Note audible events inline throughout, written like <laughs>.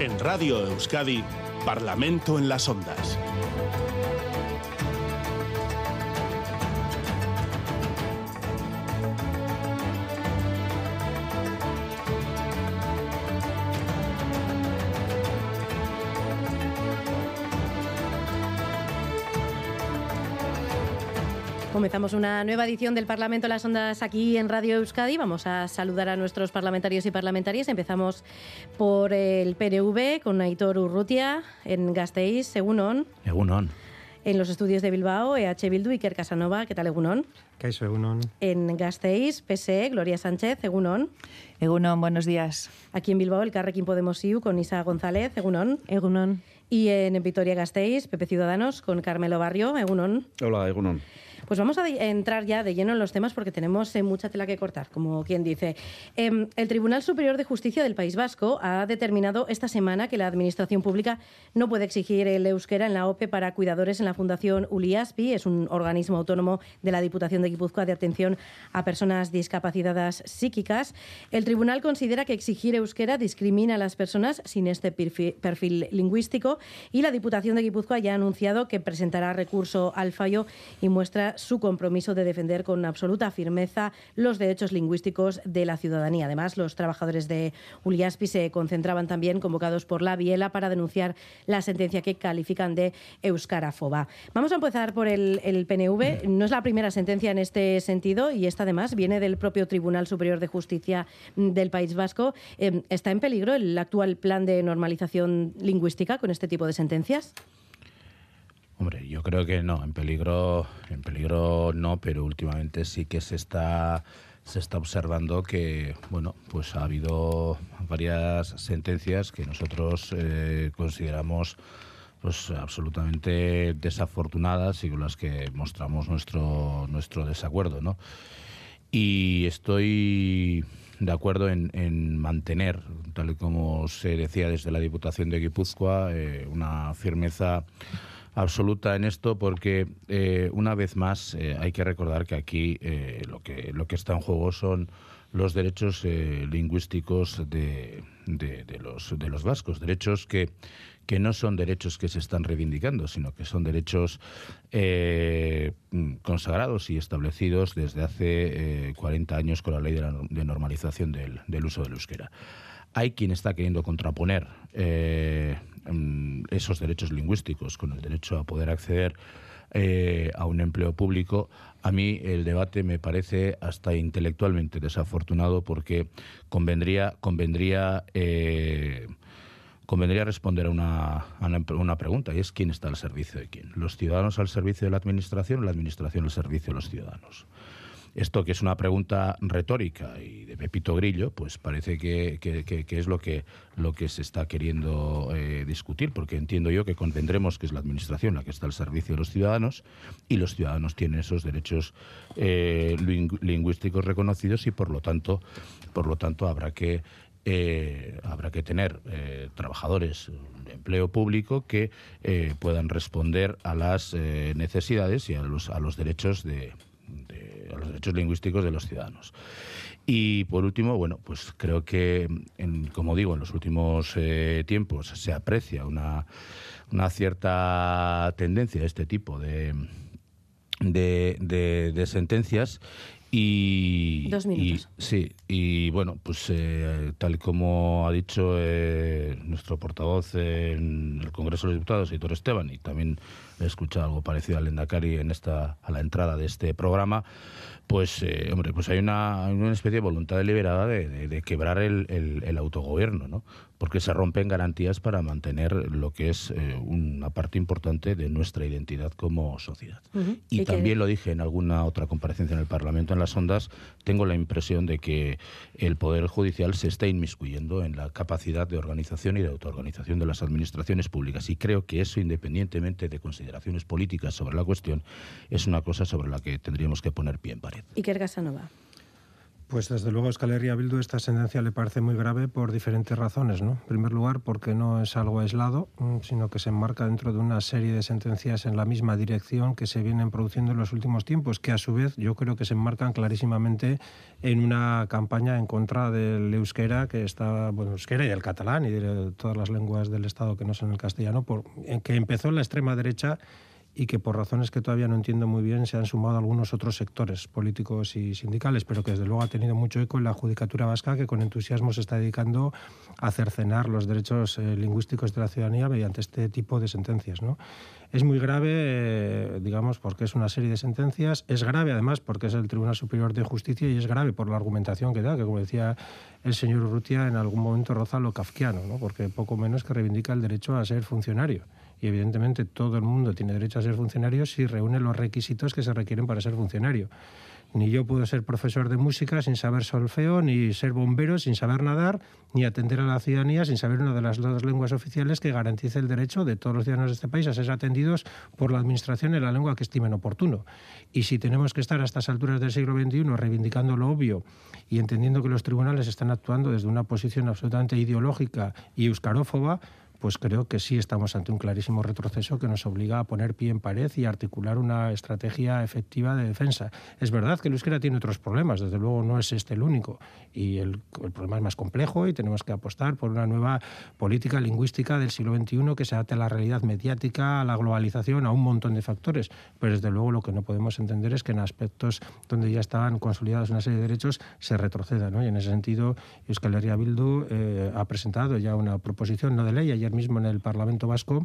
En Radio Euskadi, Parlamento en las Ondas. Comenzamos una nueva edición del Parlamento Las Ondas aquí en Radio Euskadi. Vamos a saludar a nuestros parlamentarios y parlamentarias. Empezamos por el PNV con Aitor Urrutia en Gasteiz, Egunon. Egunon. En los estudios de Bilbao, EH Bildu, Iker Casanova. ¿Qué tal, Egunon? Caixo, Egunon. En Gasteiz, PSE, Gloria Sánchez, Egunon. Egunon, buenos días. Aquí en Bilbao, el Carrequín Podemos IU con Isa González, Egunon. Egunon. Y en Vitoria Gasteiz, Pepe Ciudadanos con Carmelo Barrio, Egunon. Hola, Egunon. Pues vamos a entrar ya de lleno en los temas porque tenemos eh, mucha tela que cortar, como quien dice. Eh, el Tribunal Superior de Justicia del País Vasco ha determinado esta semana que la Administración Pública no puede exigir el euskera en la OPE para cuidadores en la Fundación ULIASPI, es un organismo autónomo de la Diputación de Guipúzcoa de atención a personas discapacitadas psíquicas. El tribunal considera que exigir euskera discrimina a las personas sin este perfil, lingüístico y la Diputación de Guipúzcoa ya ha anunciado que presentará recurso al fallo y muestra su compromiso de defender con absoluta firmeza los derechos lingüísticos de la ciudadanía. Además, los trabajadores de Uliaspi se concentraban también convocados por la Biela para denunciar la sentencia que califican de euskarafoba. Vamos a empezar por el, el PNV. No es la primera sentencia en este sentido y esta además viene del propio Tribunal Superior de Justicia del País Vasco. Eh, ¿Está en peligro el actual plan de normalización lingüística con este tipo de sentencias? Hombre, yo creo que no, en peligro, en peligro no, pero últimamente sí que se está se está observando que bueno, pues ha habido varias sentencias que nosotros eh, consideramos pues absolutamente desafortunadas y con las que mostramos nuestro nuestro desacuerdo, ¿no? Y estoy de acuerdo en, en, mantener, tal y como se decía desde la Diputación de Guipúzcoa, eh, una firmeza absoluta en esto porque eh, una vez más eh, hay que recordar que aquí eh, lo que lo que está en juego son los derechos lingüísticos de, de, los de los vascos derechos que que no son derechos que se están reivindicando, sino que son derechos consagrados y establecidos desde hace eh, 40 años con la ley de, la, normalización del, del, uso del euskera. Hay quien está queriendo contraponer eh, esos derechos lingüísticos con el derecho a poder acceder eh, a un empleo público. A mí el debate me parece hasta intelectualmente desafortunado porque convendría, convendría eh, convendría responder a una, a una, pregunta y es quién está al servicio de quién. ¿Los ciudadanos al servicio de la administración o la administración al servicio de los ciudadanos? Esto que es una pregunta retórica y de Pepito Grillo, pues parece que, que, es lo que, lo que se está queriendo eh, discutir, porque entiendo yo que convendremos que es la Administración la que está al servicio de los ciudadanos y los ciudadanos tienen esos derechos eh, lingüísticos reconocidos y por lo tanto, por lo tanto habrá que eh, habrá que tener trabajadores de empleo público que puedan responder a las necesidades y a los, a los derechos de, de, a los derechos lingüísticos de los ciudadanos. Y por último, bueno, pues creo que, en, como digo, en los últimos eh, tiempos se aprecia una, una cierta tendencia de este tipo de, de, de, de sentencias y, Dos minutos. Y, sí, y bueno, pues eh, tal como ha dicho eh, nuestro portavoz en el Congreso de los Diputados, Hitor Esteban, y también he escuchado algo parecido al Endacari en esta, a la entrada de este programa, pues, eh, hombre, pues hay una, una especie de voluntad deliberada de, de, de quebrar el, el, el, autogobierno, ¿no? Porque se rompen garantías para mantener lo que es eh, una parte importante de nuestra identidad como sociedad. Uh -huh. Y, y también lo dije en alguna otra comparecencia en el Parlamento, en las ondas, tengo la impresión de que el Poder Judicial se está inmiscuyendo en la capacidad de organización y de autoorganización de las administraciones públicas. Y creo que eso, independientemente de consideraciones políticas sobre la cuestión, es una cosa sobre la que tendríamos que poner pie en pared. Iker Casanova. Pues desde luego a Escalería Bildu esta sentencia le parece muy grave por diferentes razones. ¿no? En primer lugar, porque no es algo aislado, mm, sino que se enmarca dentro de una serie de sentencias en la misma dirección que se vienen produciendo en los últimos tiempos, que a su vez yo creo que se enmarcan clarísimamente en una campaña en contra del euskera, que está, bueno, euskera y el catalán y de todas las lenguas del Estado que no son el castellano, por, que empezó en la extrema derecha y que por razones que todavía no entiendo muy bien se han sumado algunos otros sectores políticos y sindicales, pero que desde luego ha tenido mucho eco en la judicatura vasca que con entusiasmo se está dedicando a cercenar los derechos eh, lingüísticos de la ciudadanía mediante este tipo de sentencias. ¿no? Es muy grave, eh, digamos, porque es una serie de sentencias, es grave además porque es el Tribunal Superior de Justicia y es grave por la argumentación que da, que como decía el señor Urrutia, en algún momento roza lo kafkiano, ¿no? porque poco menos que reivindica el derecho a ser funcionario y evidentemente todo el mundo tiene derecho a ser funcionario si reúne los requisitos que se requieren para ser funcionario. Ni yo puedo ser profesor de música sin saber solfeo, ni ser bombero sin saber nadar, ni atender a la ciudadanía sin saber una de las dos lenguas oficiales que garantice el derecho de todos los ciudadanos de este país a ser atendidos por la Administración en la lengua que estimen oportuno. Y si tenemos que estar a estas alturas del siglo XXI reivindicando lo obvio y entendiendo que los tribunales están actuando desde una posición absolutamente ideológica y euscarófoba, pues creo que sí estamos ante un clarísimo retroceso que nos obliga a poner pie en pared y articular una estrategia efectiva de defensa. Es verdad que el euskera tiene otros problemas, desde luego no es este el único, y el, problema es más complejo y tenemos que apostar por una nueva política lingüística del siglo XXI que se adapte a la realidad mediática, a la globalización, a un montón de factores, pero desde luego lo que no podemos entender es que en aspectos donde ya estaban consolidados una serie de derechos se retroceda, ¿no? y en ese sentido Euskal Herria Bildu eh, ha presentado ya una proposición no de ley ayer mismo en el Parlamento Vasco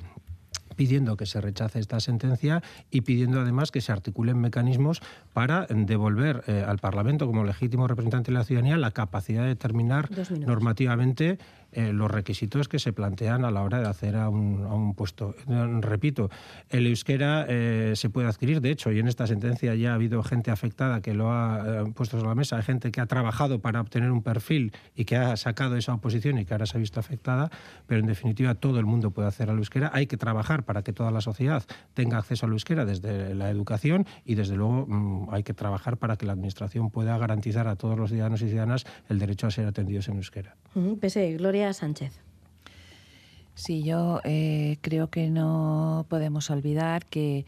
pidiendo que se rechace esta sentencia y pidiendo además que se articulen mecanismos para devolver eh, al Parlamento como legítimo representante de la ciudadanía la capacidad de determinar normativamente eh, los requisitos que se plantean a la hora de hacer a un, puesto. Repito, el euskera eh, se puede adquirir, de hecho, y en esta sentencia ya ha habido gente afectada que lo ha eh, puesto sobre la mesa, hay gente que ha trabajado para obtener un perfil y que ha sacado esa oposición y que ahora se ha visto afectada, pero en definitiva todo el mundo puede hacer al euskera. Hay que trabajar para que toda la sociedad tenga acceso al euskera desde la educación y desde luego mm, hay que trabajar para que la Administración pueda garantizar a todos los ciudadanos y ciudadanas el derecho a ser atendidos en euskera. Pese, Gloria Sánchez. Sí, yo eh, creo que no podemos olvidar que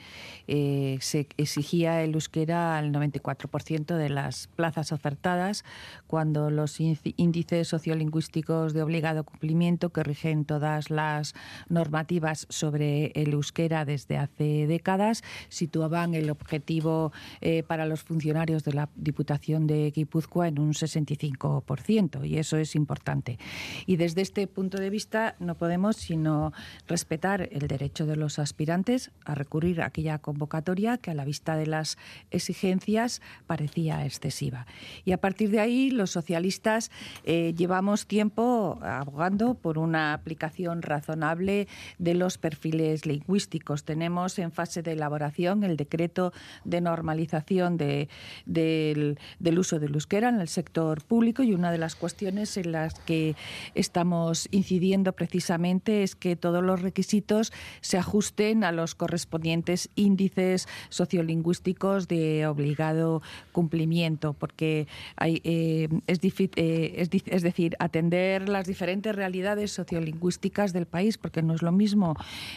eh, se exigía el euskera al 94% de las plazas ofertadas, cuando los índices sociolingüísticos de obligado cumplimiento que rigen todas las normativas sobre el euskera desde hace décadas situaban el objetivo eh, para los funcionarios de la Diputación de Guipúzcoa en un 65%, y eso es importante. Y desde este punto de vista no podemos sino respetar el derecho de los aspirantes a recurrir a aquella convocatoria que a la vista de las exigencias parecía excesiva. Y a partir de ahí los socialistas eh, llevamos tiempo abogando por una aplicación razonable de los perfiles lingüísticos. Tenemos en fase de elaboración el decreto de normalización del, del uso del euskera en el sector público y una de las cuestiones en las que estamos incidiendo precisamente es que todos los requisitos se ajusten a los correspondientes índices sociolingüísticos de obligado cumplimiento, porque eh, es, eh, es, decir, atender las diferentes realidades sociolingüísticas del país, porque no es lo mismo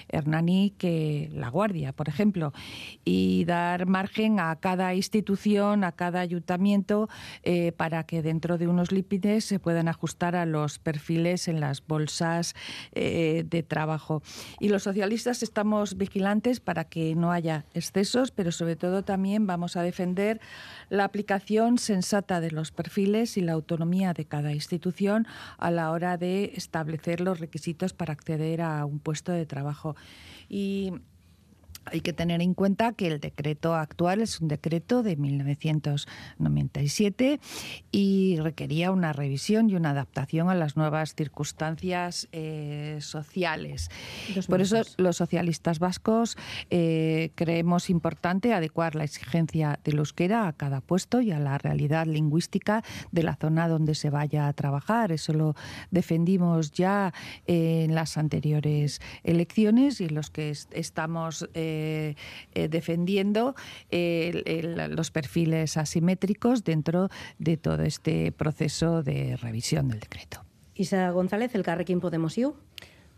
Hernani que La Guardia, por ejemplo, y dar margen a cada institución, a cada ayuntamiento, eh, para que dentro de unos lípides se puedan ajustar a los perfiles en las bolsas de, trabajo. Y los socialistas estamos vigilantes para que no haya excesos, pero sobre todo también vamos a defender la aplicación sensata de los perfiles y la autonomía de cada institución a la hora de establecer los requisitos para acceder a un puesto de trabajo. Y hay que tener en cuenta que el decreto actual es un decreto de 1997 y requería una revisión y una adaptación a las nuevas circunstancias eh, sociales. Por eso los socialistas vascos eh, creemos importante adecuar la exigencia del euskera a cada puesto y a la realidad lingüística de la zona donde se vaya a trabajar. Eso lo defendimos ya en las anteriores elecciones y los que estamos eh, eh, eh, defendiendo los perfiles asimétricos dentro de todo este proceso de revisión del decreto. Isa González, el Carrequín Podemos IU.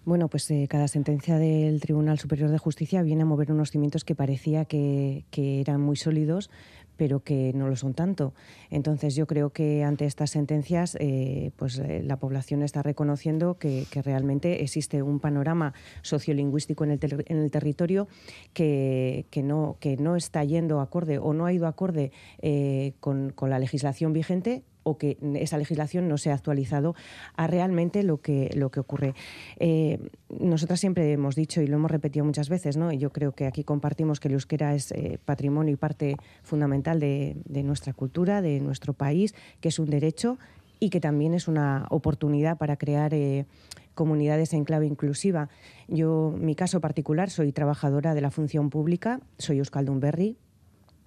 Bueno, pues cada sentencia del Tribunal Superior de Justicia viene a mover unos cimientos que parecía que, que eran muy sólidos, pero que no lo son tanto. Entonces yo creo que ante estas sentencias eh, pues eh, la población está reconociendo que, realmente existe un panorama sociolingüístico en el, en el territorio que, no, está yendo acorde o no ha ido acorde eh, con la legislación vigente o que esa legislación no se ha actualizado a realmente lo que, lo que ocurre. Eh, nosotras siempre hemos dicho y lo hemos repetido muchas veces, ¿no? y yo creo que aquí compartimos que el euskera es eh, patrimonio y parte fundamental de, nuestra cultura, de nuestro país, que es un derecho y que también es una oportunidad para crear eh, comunidades en clave inclusiva. Yo, mi caso particular, soy trabajadora de la función pública, soy Euskaldun Berry,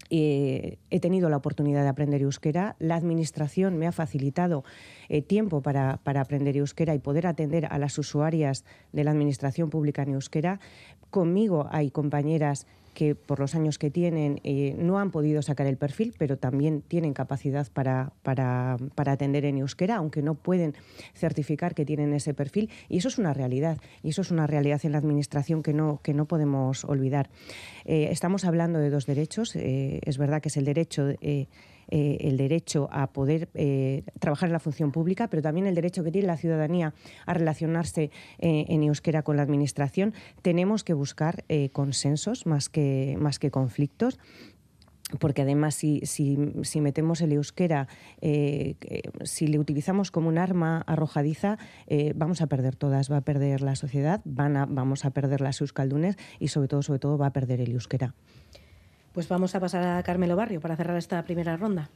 eh, he tenido la oportunidad de aprender euskera. La administración me ha facilitado eh, tiempo para, para, aprender euskera y poder atender a las usuarias de la administración pública en euskera. Conmigo hay compañeras que por los años que tienen eh, no han podido sacar el perfil, pero también tienen capacidad para, para, para, atender en euskera, aunque no pueden certificar que tienen ese perfil. Y eso es una realidad, y eso es una realidad en la Administración que no, que no podemos olvidar. Eh, estamos hablando de dos derechos. Eh, es verdad que es el derecho... Eh, el derecho a poder eh, trabajar en la función pública, pero también el derecho que tiene la ciudadanía a relacionarse eh, en euskera con la Administración. Tenemos que buscar consensos más que, más que conflictos porque además si, si, metemos el euskera, si le utilizamos como un arma arrojadiza, vamos a perder todas, va a perder la sociedad, van a, vamos a perder las euskaldunes y sobre todo, sobre todo va a perder el euskera. Pues vamos a pasar a Carmelo Barrio para cerrar esta primera ronda.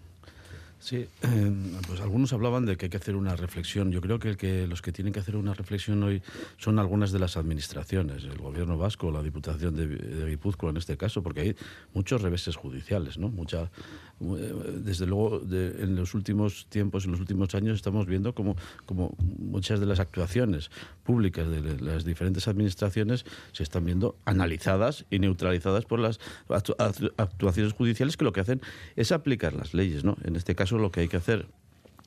Sí, eh, pues algunos hablaban de que hay que hacer una reflexión. Yo creo que, que, los que tienen que hacer una reflexión hoy son algunas de las administraciones, el gobierno vasco, la Diputación de, de en este caso, porque hay muchos reveses judiciales, ¿no? Mucha, eh, desde luego, en los últimos tiempos, en los últimos años, estamos viendo como, como muchas de las actuaciones públicas de las diferentes administraciones se están viendo analizadas y neutralizadas por las actuaciones judiciales que lo que hacen es aplicar las leyes, ¿no? En este caso, lo que hay que hacer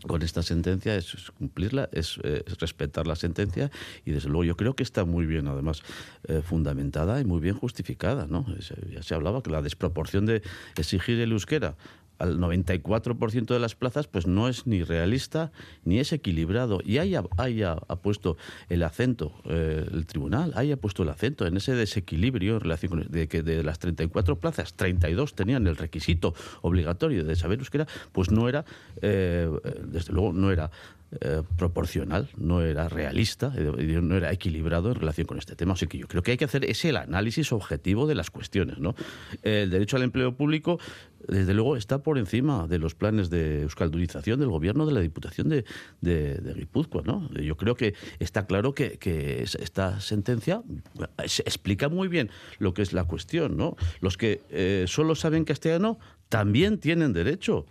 con esta sentencia es cumplirla, es, respetar la sentencia y desde luego yo creo que está muy bien además eh, fundamentada y muy bien justificada. ¿no? ya se hablaba que la desproporción de exigir el euskera al 94% de las plazas, pues no es ni realista ni es equilibrado. Y haya, haya puesto el acento, eh, el tribunal haya puesto el acento en ese desequilibrio en relación con de que de las 34 plazas, 32 tenían el requisito obligatorio de saber euskera, pues no era, eh, desde luego, no era eh, proporcional, no era realista, eh, no era equilibrado en relación con este tema. Así que yo creo que hay que hacer ese el análisis objetivo de las cuestiones. ¿no? El derecho al empleo público, desde luego, está por encima de los planes de euskaldunización del gobierno de la Diputación de, de, Guipúzcoa. ¿no? Yo creo que está claro que, esta sentencia explica muy bien lo que es la cuestión. ¿no? Los que eh, solo saben castellano también tienen derecho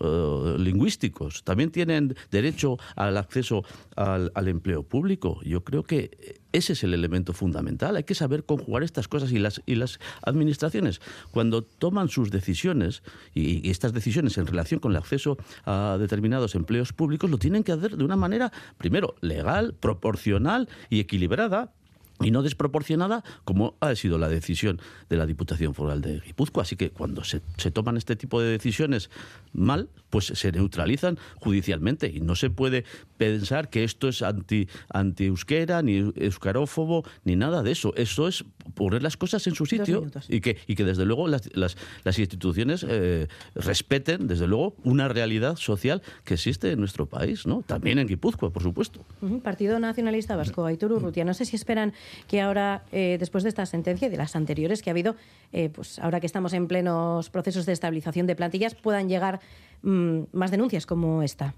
eh, lingüísticos, también tienen derecho al acceso al, empleo público. Yo creo que ese es el elemento fundamental. Hay que saber conjugar estas cosas y las, y las administraciones, cuando toman sus decisiones y, y estas decisiones en relación con el acceso a determinados empleos públicos, lo tienen que hacer de una manera, primero, legal, proporcional y equilibrada y no desproporcionada como ha sido la decisión de la Diputación Foral de Guipúzcoa. Así que cuando se, se, toman este tipo de decisiones mal, pues se neutralizan judicialmente y no se puede pensar que esto es anti, anti euskera, ni euskarófobo, ni nada de eso. Eso es poner las cosas en su sitio y que, y que desde luego las, las, las instituciones eh, respeten, desde luego, una realidad social que existe en nuestro país, ¿no? También en Guipúzcoa, por supuesto. Partido Nacionalista Vasco, Aitor Urrutia, no sé si esperan que ahora, eh, después de esta sentencia y de las anteriores que ha habido, eh, pues ahora que estamos en plenos procesos de estabilización de plantillas, puedan llegar mm, más denuncias como esta.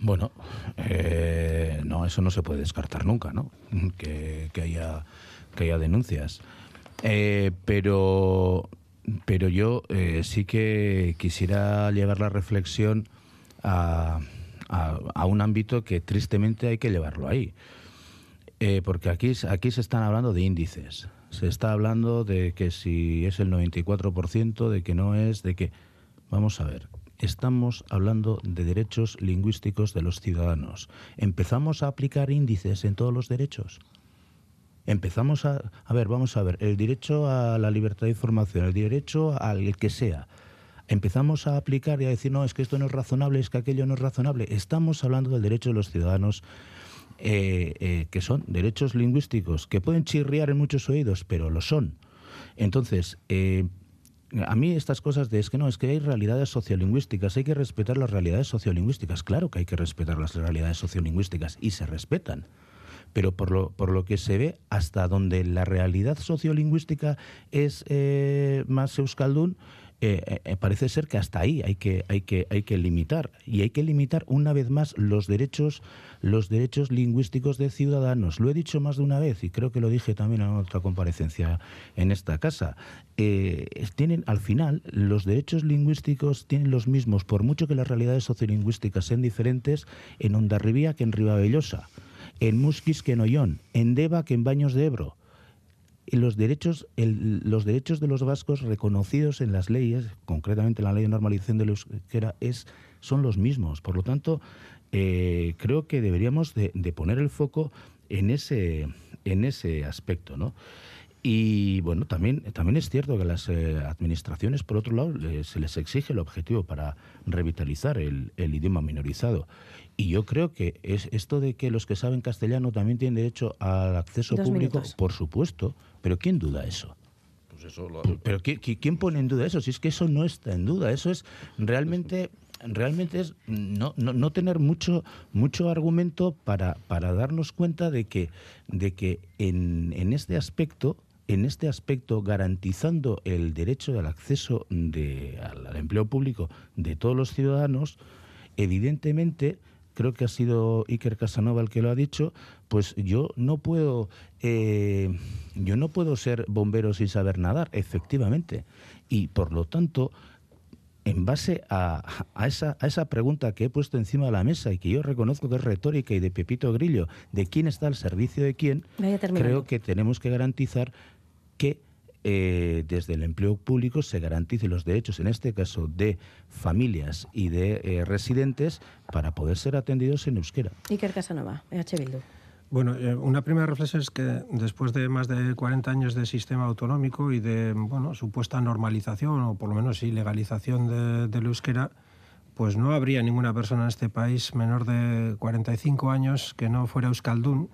Bueno, eh, no, eso no se puede descartar nunca, ¿no? Que, haya, que haya denuncias. pero, pero yo sí que quisiera llevar la reflexión a, a, un ámbito que tristemente hay que llevarlo ahí. Eh, porque aquí, aquí se están hablando de índices. se está hablando de que si es el 94%, de que no es, de que... Vamos a ver, estamos hablando de derechos lingüísticos de los ciudadanos. ¿Empezamos a aplicar índices en todos los derechos? Empezamos a... A ver, vamos a ver, el derecho a la libertad de información, el derecho al que sea. Empezamos a aplicar y a decir, no, es que esto no es razonable, es que aquello no es razonable. Estamos hablando del derecho de los ciudadanos eh, eh, que son derechos lingüísticos que pueden chirriar en muchos oídos, pero lo son. Entonces, eh, a mí estas cosas de es que no, es que hay realidades sociolingüísticas, hay que respetar las realidades sociolingüísticas. Claro que hay que respetar las realidades sociolingüísticas y se respetan. Pero por lo, por lo que se ve, hasta donde la realidad sociolingüística es más euskaldun, eh, eh, parece ser que hasta ahí hay que, hay, que, hay que limitar. Y hay que limitar una vez más los derechos, los derechos lingüísticos de ciudadanos. Lo he dicho más de una vez y creo que lo dije también en otra comparecencia en esta casa. Eh, tienen, al final, los derechos lingüísticos tienen los mismos, por mucho que las realidades sociolingüísticas sean diferentes, en Ondarribía que en Ribabellosa, en Musquis que en Ollón, en Deva que en Baños de Ebro los derechos, los derechos de los vascos reconocidos en las leyes, concretamente en la ley de normalización de la euskera, es, son los mismos. Por lo tanto, eh, creo que deberíamos de, poner el foco en ese, en ese aspecto, ¿no? Y bueno, también, también es cierto que las eh, administraciones, por otro lado, se les exige el objetivo para revitalizar el, el idioma minorizado. Y yo creo que es esto de que los que saben castellano también tienen derecho al acceso público, por supuesto, pero ¿quién duda eso? Pues eso Pero ¿quién pone en duda eso? Si es que eso no está en duda, eso es realmente realmente es no, no, tener mucho mucho argumento para, para darnos cuenta de que de que en, en este aspecto en este aspecto garantizando el derecho al acceso de, al empleo público de todos los ciudadanos evidentemente creo que ha sido Iker Casanova el que lo ha dicho, pues yo no puedo, eh, yo no puedo ser bombero sin saber nadar, efectivamente. Y por lo tanto, en base a, esa, a esa pregunta que he puesto encima de la mesa y que yo reconozco que es retórica y de Pepito Grillo, de quién está al servicio de quién, creo que tenemos que garantizar que eh, desde el empleo público se garanticen los derechos, en este caso de familias y de eh, residentes, para poder ser atendidos en euskera. Iker Casanova, EH Bildu. Bueno, eh, una primera reflexión es que después de más de 40 años de sistema autonómico y de bueno, supuesta normalización, o por lo menos sí, legalización de, del euskera, pues no habría ninguna persona en este país menor de 45 años que no fuera euskaldún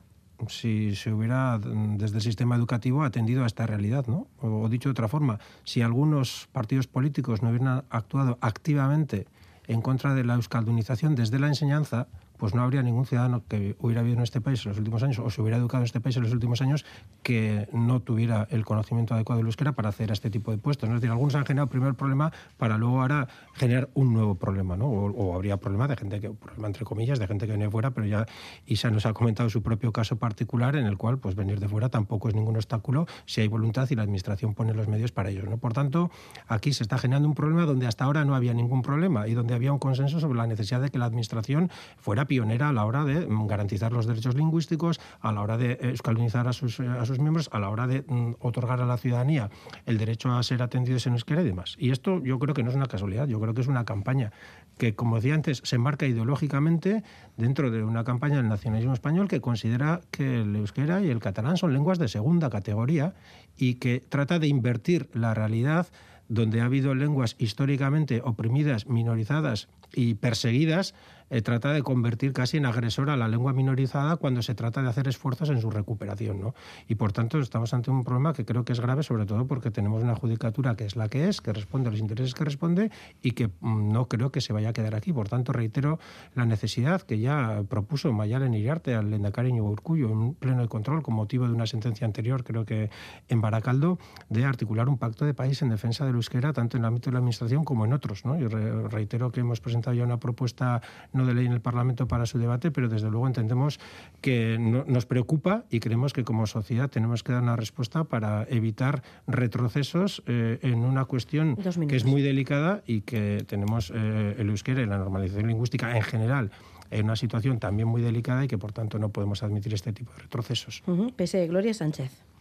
si se hubiera desde el sistema educativo atendido a esta realidad, ¿no? O, dicho de otra forma, si algunos partidos políticos no hubieran actuado activamente en contra de la euskaldunización desde la enseñanza, pues no habría ningún ciudadano que hubiera vivido en este país en los últimos años o se hubiera educado en este país en los últimos años que no tuviera el conocimiento adecuado del euskera para hacer este tipo de puestos. Es decir, algunos han generado primero problema para luego ahora generar un nuevo problema, ¿no? O, habría problema de gente que, problema entre comillas, de gente que viene fuera, pero ya Isa nos ha comentado su propio caso particular en el cual pues venir de fuera tampoco es ningún obstáculo si hay voluntad y la administración pone los medios para ello. ¿no? Por tanto, aquí se está generando un problema donde hasta ahora no había ningún problema y donde había un consenso sobre la necesidad de que la administración fuera pionera a la hora de mm, garantizar los derechos lingüísticos, a la hora de a sus, eh, a sus miembros, a la hora de mm, otorgar a la ciudadanía el derecho a ser atendidos en euskera y demás. Y esto yo creo que no es una casualidad, yo creo que es una campaña que, como decía antes, se enmarca ideológicamente dentro de una campaña del nacionalismo español que considera que el euskera y el catalán son lenguas de segunda categoría y que trata de invertir la realidad donde ha habido lenguas históricamente oprimidas, minorizadas y perseguidas, eh, trata de convertir casi en agresora a la lengua minorizada cuando se trata de hacer esfuerzos en su recuperación. ¿no? Y por tanto estamos ante un problema que creo que es grave, sobre todo porque tenemos una judicatura que es la que es, que responde a los intereses que responde y que mm, no creo que se vaya a quedar aquí. Por tanto, reitero la necesidad que ya propuso Mayalen Iriarte al Lendakari Urcullo en un pleno de control con motivo de una sentencia anterior, creo que en Baracaldo, de articular un pacto de país en defensa del euskera, tanto en el ámbito de la administración como en otros. ¿no? Y reitero que hemos presentado ya una propuesta no de ley en el Parlamento para su debate, pero desde luego entendemos que nos preocupa y creemos que como sociedad tenemos que dar una respuesta para evitar retrocesos eh, en una cuestión que es muy delicada y que tenemos eh, el euskera y la normalización lingüística en general en una situación también muy delicada y que por tanto no podemos admitir este tipo de retrocesos. Pese Gloria Sánchez.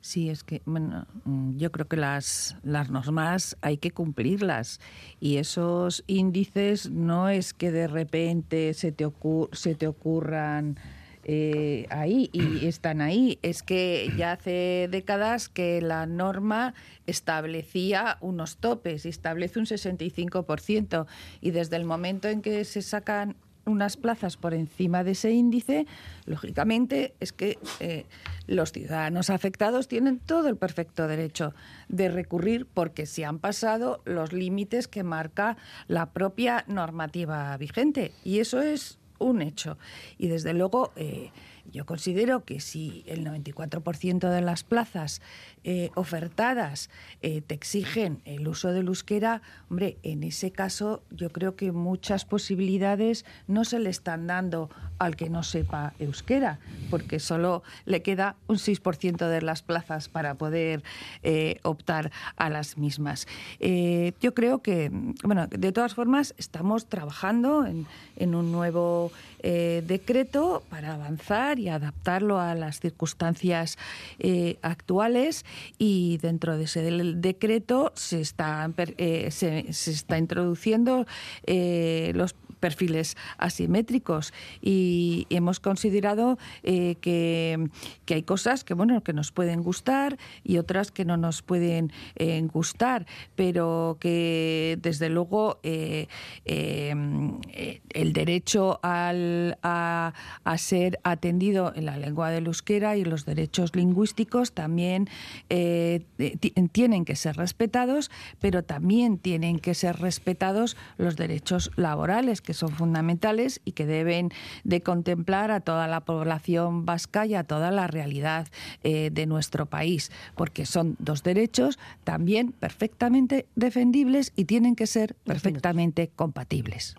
Sí, es que bueno, mm, yo creo que las, las normas hay que cumplirlas y esos índices no es que de repente se te, se te ocurran eh, ahí y <clears throat> están ahí. Es que ya hace décadas que la norma establecía unos topes y establece un 65% y desde el momento en que se sacan unas plazas por encima de ese índice, lógicamente es que eh, los ciudadanos afectados tienen todo el perfecto derecho de recurrir porque se han pasado los límites que marca la propia normativa vigente. Y eso es un hecho. Y desde luego... Eh, yo considero que si el 94% de las plazas eh, ofertadas eh, te exigen el uso del euskera, hombre, en ese caso yo creo que muchas posibilidades no se le están dando al que no sepa euskera, porque solo le queda un 6% de las plazas para poder eh, optar a las mismas. yo creo que, bueno, de todas formas, estamos trabajando en, en un nuevo decreto para avanzar y adaptarlo a las circunstancias eh, actuales. Y dentro de ese decreto se está, eh, se, está introduciendo eh, los perfiles asimétricos. Y hemos considerado eh, que, hay cosas que bueno que nos pueden gustar y otras que no nos pueden eh, gustar pero que desde luego eh, el derecho al, a, a, ser atendido en la lengua del euskera y los derechos lingüísticos también tienen que ser respetados pero también tienen que ser respetados los derechos laborales que son fundamentales y que deben de contemplar a toda la población vasca y a toda la realidad eh, de nuestro país, porque son dos derechos también perfectamente defendibles y tienen que ser perfectamente compatibles.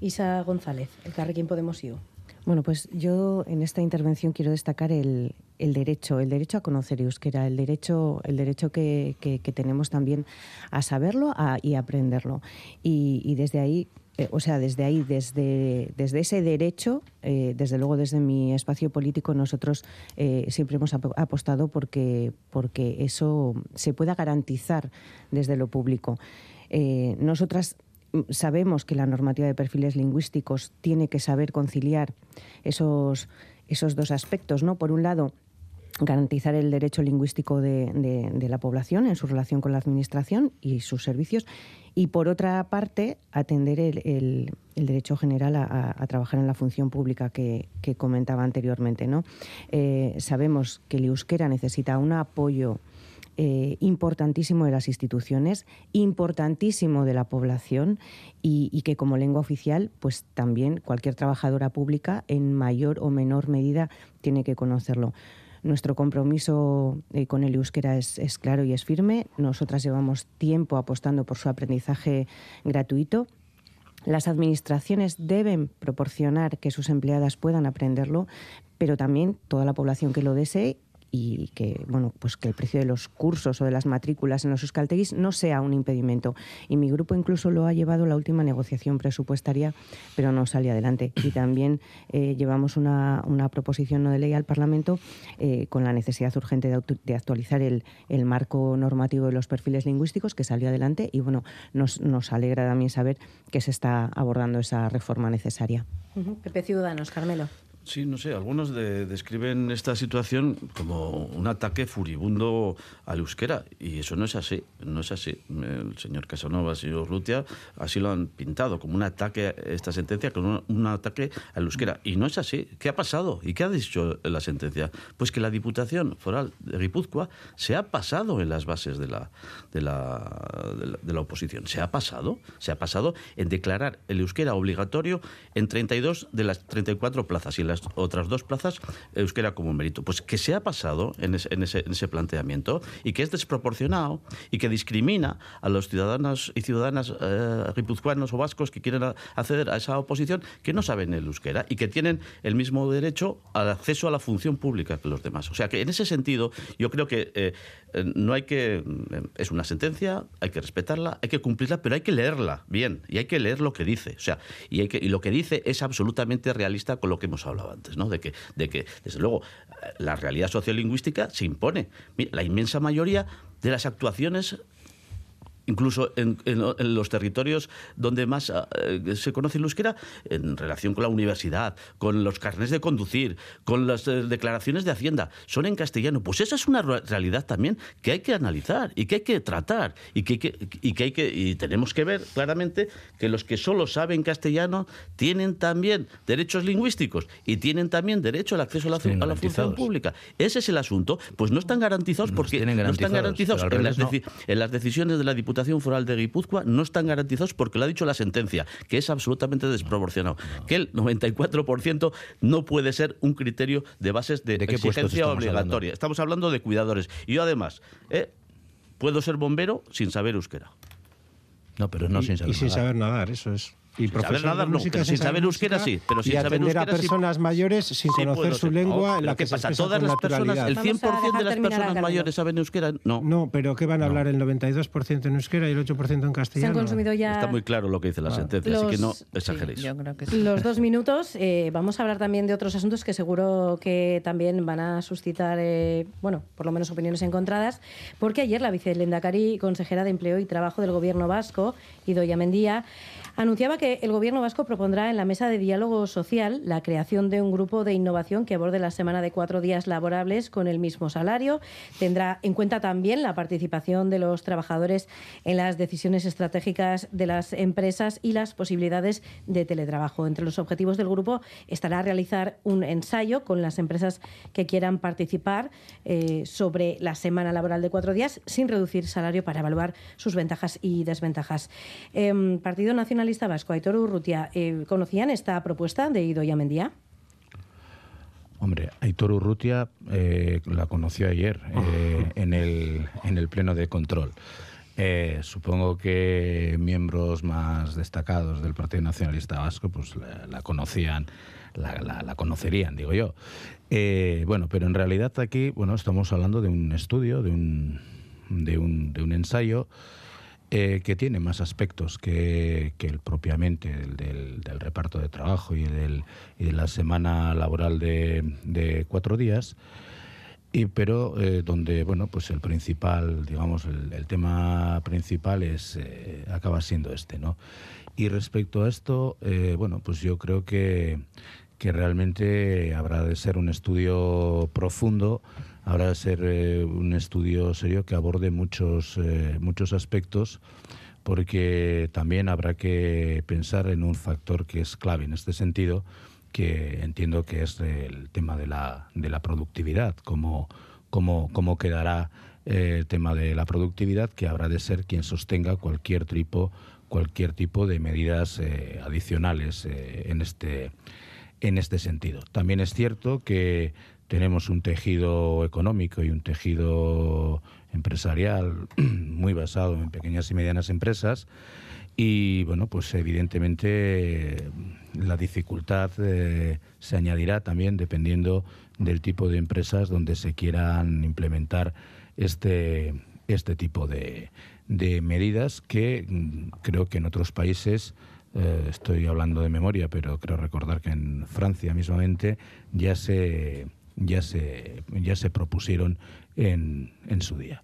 Isa González, el Carrequín Podemos IU. Bueno, pues yo en esta intervención quiero destacar el, derecho, el derecho a conocer euskera, el derecho, el derecho que, tenemos también a saberlo y a aprenderlo. y desde ahí eh, o sea, desde ahí, desde, desde ese derecho, eh, desde luego desde mi espacio político, nosotros eh, siempre hemos apostado porque, porque eso se pueda garantizar desde lo público. nosotras sabemos que la normativa de perfiles lingüísticos tiene que saber conciliar esos, esos dos aspectos, ¿no? Por un lado, garantizar el derecho lingüístico de, la población en su relación con la Administración y sus servicios y, por otra parte, atender el, derecho general a, trabajar en la función pública que, comentaba anteriormente. ¿no? Eh, sabemos que el euskera necesita un apoyo eh, importantísimo de las instituciones, importantísimo de la población y, y, que como lengua oficial, pues también cualquier trabajadora pública en mayor o menor medida tiene que conocerlo. Nuestro compromiso eh, con el euskera es, claro y es firme. Nosotras llevamos tiempo apostando por su aprendizaje gratuito. Las administraciones deben proporcionar que sus empleadas puedan aprenderlo, pero también toda la población que lo desee y que bueno pues que el precio de los cursos o de las matrículas en los euskalteguis no sea un impedimento y mi grupo incluso lo ha llevado la última negociación presupuestaria pero no sale adelante y también eh, llevamos una, una, proposición no de ley al Parlamento eh, con la necesidad urgente de, actualizar el, el, marco normativo de los perfiles lingüísticos que salió adelante y bueno nos, nos alegra también saber que se está abordando esa reforma necesaria. Pepe Ciudadanos, Carmelo. Sí, no sé, algunos describen esta situación como un ataque furibundo al euskera y eso no es así, no es así. El señor Casanova, el señor Rutia, así lo han pintado, como un ataque, esta sentencia, como un, ataque al euskera. Y no es así. ¿Qué ha pasado? ¿Y qué ha dicho la sentencia? Pues que la Diputación Foral de Guipúzcoa se ha pasado en las bases de la, de la, de la, oposición. Se ha pasado, se ha pasado en declarar el euskera obligatorio en 32 de las 34 plazas y en otras dos plazas euskera como mérito. Pues que se ha pasado en ese, en ese, planteamiento y que es desproporcionado y que discrimina a los ciudadanos y ciudadanas eh, guipuzcoanos o vascos que quieren acceder a esa oposición que no saben el euskera y que tienen el mismo derecho al acceso a la función pública que los demás. O sea que en ese sentido yo creo que eh, no hay que... Es una sentencia, hay que respetarla, hay que cumplirla, pero hay que leerla bien y hay que leer lo que dice. O sea, y, hay que, y lo que dice es absolutamente realista con lo que hemos hablado antes, ¿no? De que, de que desde luego, la realidad sociolingüística se impone. la inmensa mayoría de las actuaciones incluso en, los territorios donde más eh, se conoce el euskera, en relación con la universidad, con los carnes de conducir, con las eh, declaraciones de Hacienda, son en castellano. Pues esa es una realidad también que hay que analizar y que hay que tratar y que, y que hay que y tenemos que ver claramente que los que solo saben castellano tienen también derechos lingüísticos y tienen también derecho al acceso a la, a la función pública. Ese es el asunto. Pues no están garantizados porque no están garantizados en las, en las decisiones de la Diputación Foral de Guipúzcoa no están garantizados porque lo ha dicho la sentencia, que es absolutamente desproporcionado. Que el 94% no puede ser un criterio de bases de, exigencia obligatoria. Estamos hablando de cuidadores. Y yo además, ¿eh? puedo ser bombero sin saber euskera. No, pero no sin saber Y sin saber nadar, eso es. Y sin saber nada, no, sin, saber euskera sí, pero sin y saber euskera a personas mayores sin conocer su lengua, en la que pasa? Todas las personas, el 100% de las personas mayores saben euskera, no. No, pero ¿qué van a hablar el 92% en euskera y el 8% en castellano? Se han consumido ya Está muy claro lo que dice la sentencia, así que no exageréis. <laughs> Los dos minutos, eh, vamos a hablar también de otros asuntos que seguro que también van a suscitar, eh, bueno, por lo menos opiniones encontradas, porque ayer la vicelendacari consejera de Empleo y Trabajo del Gobierno vasco, Idoia Mendía, anunciaba que el Gobierno vasco propondrá en la mesa de diálogo social la creación de un grupo de innovación que aborde la semana de cuatro días laborables con el mismo salario. Tendrá en cuenta también la participación de los trabajadores en las decisiones estratégicas de las empresas y las posibilidades de teletrabajo. Entre los objetivos del grupo estará realizar un ensayo con las empresas que quieran participar eh, sobre la semana laboral de cuatro días sin reducir salario para evaluar sus ventajas y desventajas. Em, Partido Nacional Nacionalista Vasco, Aitor Urrutia, eh, ¿conocían esta propuesta de Idoia Mendía? Hombre, Aitor Urrutia eh, la conoció ayer eh, <laughs> en, el, en el pleno de control. supongo que miembros más destacados del Partido Nacionalista Vasco pues la, conocían, la, conocerían, digo yo. bueno, pero en realidad aquí bueno estamos hablando de un estudio, de un, de un, de un ensayo eh, que tiene más aspectos que, el propiamente el del, reparto de trabajo y, del, de la semana laboral de, cuatro días, y, pero eh, donde bueno pues el principal digamos el, tema principal es eh, acaba siendo este no y respecto a esto bueno pues yo creo que que realmente habrá de ser un estudio profundo habrá de ser eh, un estudio serio que aborde muchos, eh, muchos aspectos porque también habrá que pensar en un factor que es clave en este sentido, que entiendo que es el tema de la, de la productividad, cómo, cómo, cómo quedará eh, el tema de la productividad, que habrá de ser quien sostenga cualquier tipo, cualquier tipo de medidas adicionales en, este, en este sentido. También es cierto que tenemos un tejido económico y un tejido empresarial <clears throat> muy basado en pequeñas y medianas empresas y bueno pues evidentemente la dificultad eh, se añadirá también dependiendo del tipo de empresas donde se quieran implementar este este tipo de, de medidas que mm, creo que en otros países eh, estoy hablando de memoria, pero creo recordar que en Francia mismamente ya se ya se, ya se propusieron en, en su día.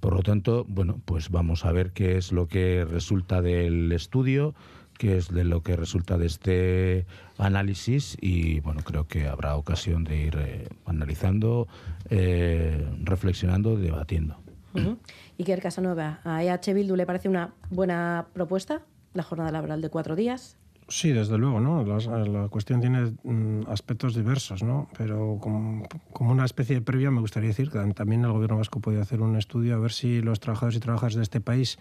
Por lo tanto, bueno, pues vamos a ver qué es lo que resulta del estudio, qué es de lo que resulta de este análisis y bueno, creo que habrá ocasión de ir eh, analizando, eh, reflexionando, debatiendo. Uh -huh. el Casanova, ¿a EH Bildu le parece una buena propuesta la jornada laboral de cuatro días? Sí, desde luego, ¿no? La, cuestión tiene mm, aspectos diversos, ¿no? Pero como, una especie de previa me gustaría decir que también el gobierno vasco puede hacer un estudio a ver si los trabajadores y trabajadoras de este país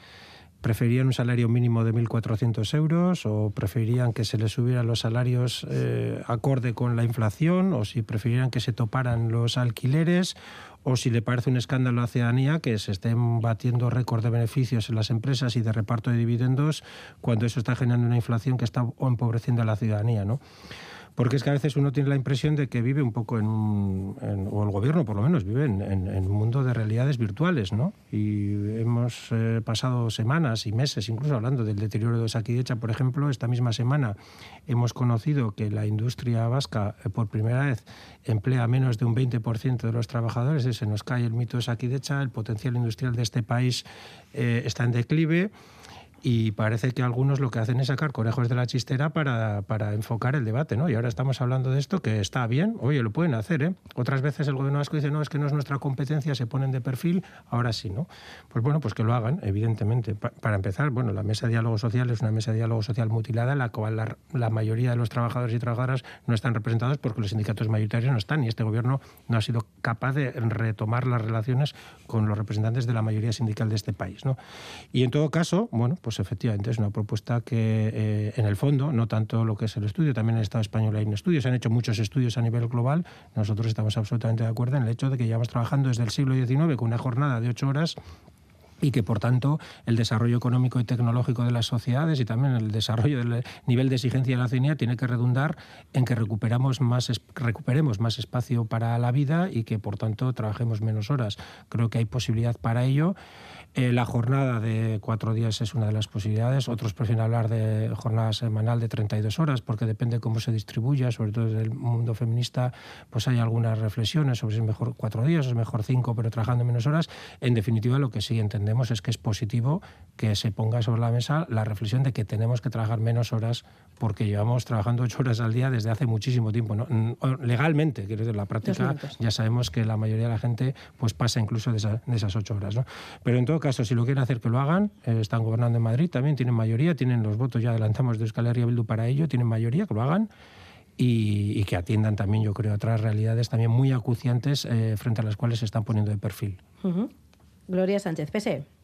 preferían un salario mínimo de 1.400 euros o preferirían que se les subieran los salarios eh, acorde con la inflación o si preferirían que se toparan los alquileres o si le parece un escándalo a la ciudadanía que se estén batiendo récord de beneficios en las empresas y de reparto de dividendos cuando eso está generando una inflación que está empobreciendo a la ciudadanía. ¿no? Porque es que a veces uno tiene la impresión de que vive un poco en un, o el gobierno por lo menos vive en, un mundo de realidades virtuales, ¿no? Y hemos eh, pasado semanas y meses incluso hablando del deterioro de Saquidecha, por ejemplo, esta misma semana hemos conocido que la industria vasca eh, por primera vez emplea menos de un 20% de los trabajadores, se nos cae el mito de Saquidecha, el potencial industrial de este país eh, está en declive y parece que algunos lo que hacen es sacar conejos de la chistera para, para, enfocar el debate, ¿no? Y ahora estamos hablando de esto que está bien, oye, lo pueden hacer, ¿eh? Otras veces el gobierno vasco dice, no, es que no es nuestra competencia, se ponen de perfil, ahora sí, ¿no? Pues bueno, pues que lo hagan, evidentemente. para empezar, bueno, la mesa de diálogo social es una mesa de diálogo social mutilada la cual la, la, mayoría de los trabajadores y trabajadoras no están representados porque los sindicatos mayoritarios no están y este gobierno no ha sido capaz de retomar las relaciones con los representantes de la mayoría sindical de este país, ¿no? Y en todo caso, bueno, pues pues efectivamente es una propuesta que eh, en el fondo, no tanto lo que es el estudio, también en el Estado español hay estudios, se han hecho muchos estudios a nivel global, nosotros estamos absolutamente de acuerdo en el hecho de que llevamos trabajando desde el siglo XIX con una jornada de ocho horas y que por tanto el desarrollo económico y tecnológico de las sociedades y también el desarrollo del nivel de exigencia de la ciudadanía tiene que redundar en que recuperamos más, recuperemos más espacio para la vida y que por tanto trabajemos menos horas. Creo que hay posibilidad para ello. Eh, la jornada de cuatro días es una de las posibilidades. Otros prefieren hablar de jornada semanal de 32 horas porque depende cómo se distribuya, sobre todo desde el mundo feminista, pues hay algunas reflexiones sobre si es mejor cuatro días o es mejor cinco, pero trabajando menos horas. En definitiva, lo que sí entendemos es que es positivo que se ponga sobre la mesa la reflexión de que tenemos que trabajar menos horas porque llevamos trabajando ocho horas al día desde hace muchísimo tiempo. Legalmente, quiero decir, la práctica ya sabemos que la mayoría de la gente pues pasa incluso de, esas ocho horas. ¿no? Pero en todo caso, si lo quieren hacer, que lo hagan. Eh, están gobernando en Madrid también, tienen mayoría, tienen los votos, ya adelantamos de Euskal Herria Bildu para ello, tienen mayoría, que lo hagan. Y, que atiendan también, yo creo, otras realidades también muy acuciantes eh, frente a las cuales se están poniendo de perfil. Gloria Sánchez, PSE.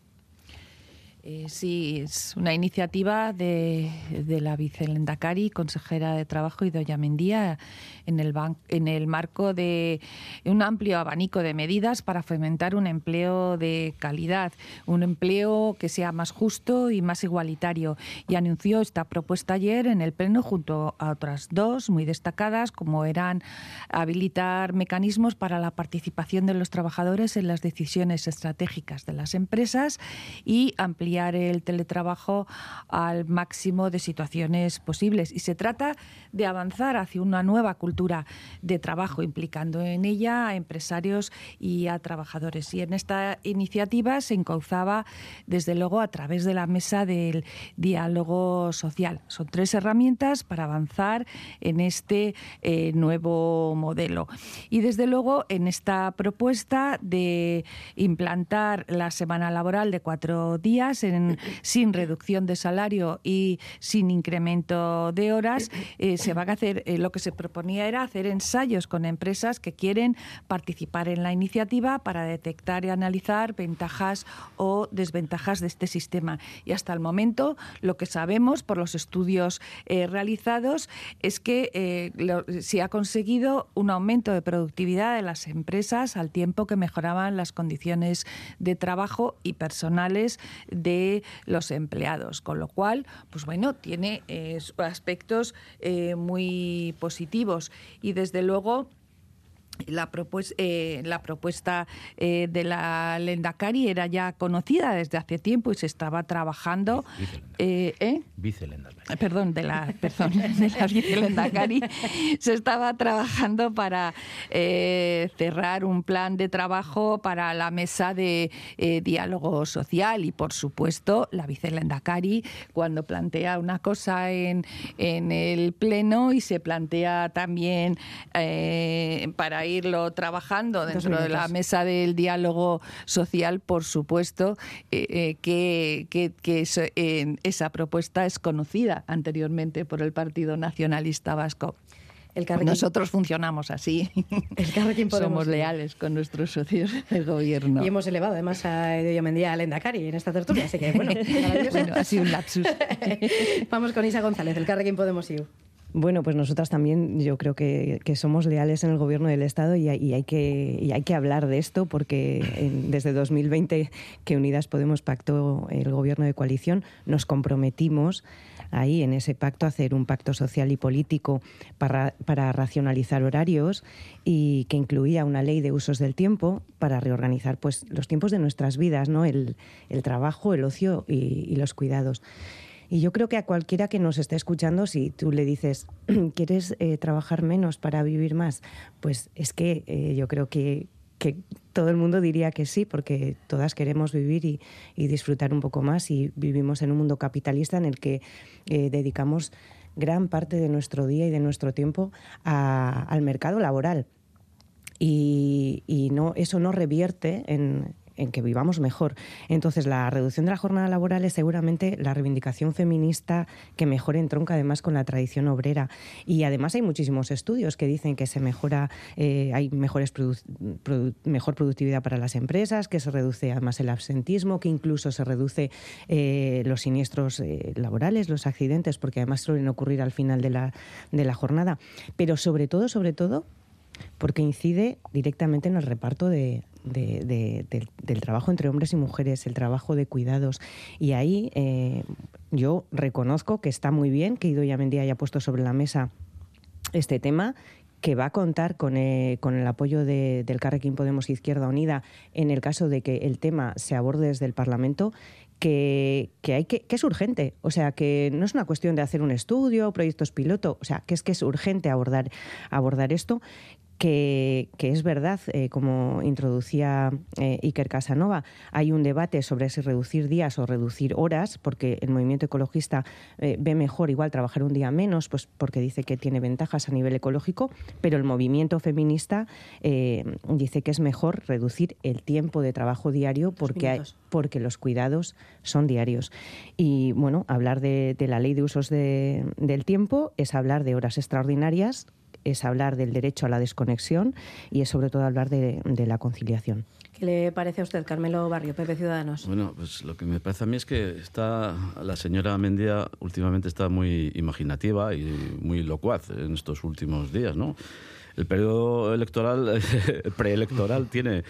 Eh, sí, es una iniciativa de, de la vicelendacari, consejera de Trabajo y Doña Mendía, en el, en el marco de un amplio abanico de medidas para fomentar un empleo de calidad, un empleo que sea más justo y más igualitario. Y anunció esta propuesta ayer en el Pleno junto a otras dos muy destacadas, como eran habilitar mecanismos para la participación de los trabajadores en las decisiones estratégicas de las empresas y ampliar el teletrabajo al máximo de situaciones posibles. Y se trata de avanzar hacia una nueva cultura de trabajo, implicando en ella a empresarios y a trabajadores. Y en esta iniciativa se encauzaba, desde luego, a través de la mesa del diálogo social. Son tres herramientas para avanzar en este eh, nuevo modelo. Y desde luego, en esta propuesta de implantar la semana laboral de cuatro días, <laughs> sin reducción de salario y sin incremento de horas, eh, se van a hacer, eh, lo que se proponía era hacer ensayos con empresas que quieren participar en la iniciativa para detectar y analizar ventajas o desventajas de este sistema. Y hasta el momento lo que sabemos por los estudios eh, realizados es que se ha conseguido un aumento de productividad de las empresas al tiempo que mejoraban las condiciones de trabajo y personales de los empleados, con lo cual, pues bueno, tiene eh, aspectos eh, muy positivos. Y desde luego la, eh, la propuesta eh, de la Lendakari era ya conocida desde hace tiempo y se estaba trabajando. Eh, ¿eh? Perdón, de la, perdón, de la <laughs> se estaba trabajando para cerrar un plan de trabajo para la mesa de diálogo social y, por supuesto, la vicelendacari cuando plantea una cosa en, en el pleno y se plantea también para irlo trabajando dentro de la mesa del diálogo social, por supuesto, eh, eh, que, que, eh, esa propuesta es conocida anteriormente por el Partido Nacionalista Vasco. Nosotros funcionamos así. Somos leales con nuestros socios del gobierno. Y hemos elevado además a Edoya Mendía al Endacari en esta tertulia, así que bueno, <laughs> ha sido un lapsus. <laughs> Vamos con Isa González, el Carrequín Podemos ir. Bueno, pues nosotras también yo creo que, somos leales en el gobierno del Estado y, hay, que, hay que hablar de esto porque desde 2020 que Unidas Podemos pactó el gobierno de coalición, nos comprometimos ahí en ese pacto a hacer un pacto social y político para, racionalizar horarios y que incluía una ley de usos del tiempo para reorganizar pues, los tiempos de nuestras vidas, ¿no? el, trabajo, el ocio y los cuidados. Y yo creo que a cualquiera que nos esté escuchando, si tú le dices, <clears throat> ¿quieres eh, trabajar menos para vivir más? Pues es que eh, yo creo que, todo el mundo diría que sí, porque todas queremos vivir y, disfrutar un poco más y vivimos en un mundo capitalista en el que eh, dedicamos gran parte de nuestro día y de nuestro tiempo al mercado laboral. Y, y, no, eso no revierte en, en que vivamos mejor. Entonces, la reducción de la jornada laboral es seguramente la reivindicación feminista que mejor entronca además con la tradición obrera. Y además hay muchísimos estudios que dicen que se mejora, eh, hay mejores mejor productividad para las empresas, que se reduce además el absentismo, que incluso se reduce eh, los siniestros eh, laborales, los accidentes, porque además suelen ocurrir al final de la, de la jornada. Pero sobre todo, sobre todo, porque incide directamente en el reparto de, del, trabajo entre hombres y mujeres, el trabajo de cuidados. Y ahí eh, yo reconozco que está muy bien que Idoia Mendía haya puesto sobre la mesa este tema que va a contar con, eh, con el apoyo de, del Carrequín Podemos Izquierda Unida en el caso de que el tema se aborde desde el Parlamento, que, que, hay que, que, es urgente. O sea, que no es una cuestión de hacer un estudio, proyectos piloto, o sea, que es que es urgente abordar, abordar esto que, es verdad, eh, como introducía eh, Iker Casanova, hay un debate sobre si reducir días o reducir horas, porque el movimiento ecologista eh, ve mejor igual trabajar un día menos, pues porque dice que tiene ventajas a nivel ecológico, pero el movimiento feminista dice que es mejor reducir el tiempo de trabajo diario porque, porque los cuidados son diarios. Y bueno, hablar de, la ley de usos del tiempo es hablar de horas extraordinarias es hablar del derecho a la desconexión y es sobre todo hablar de, la conciliación. ¿Qué le parece a usted, Carmelo Barrio, Pepe Ciudadanos? Bueno, pues lo que me parece a mí es que está la señora Mendía últimamente está muy imaginativa y muy locuaz en estos últimos días, ¿no? El periodo electoral, <laughs> preelectoral, <laughs> tiene,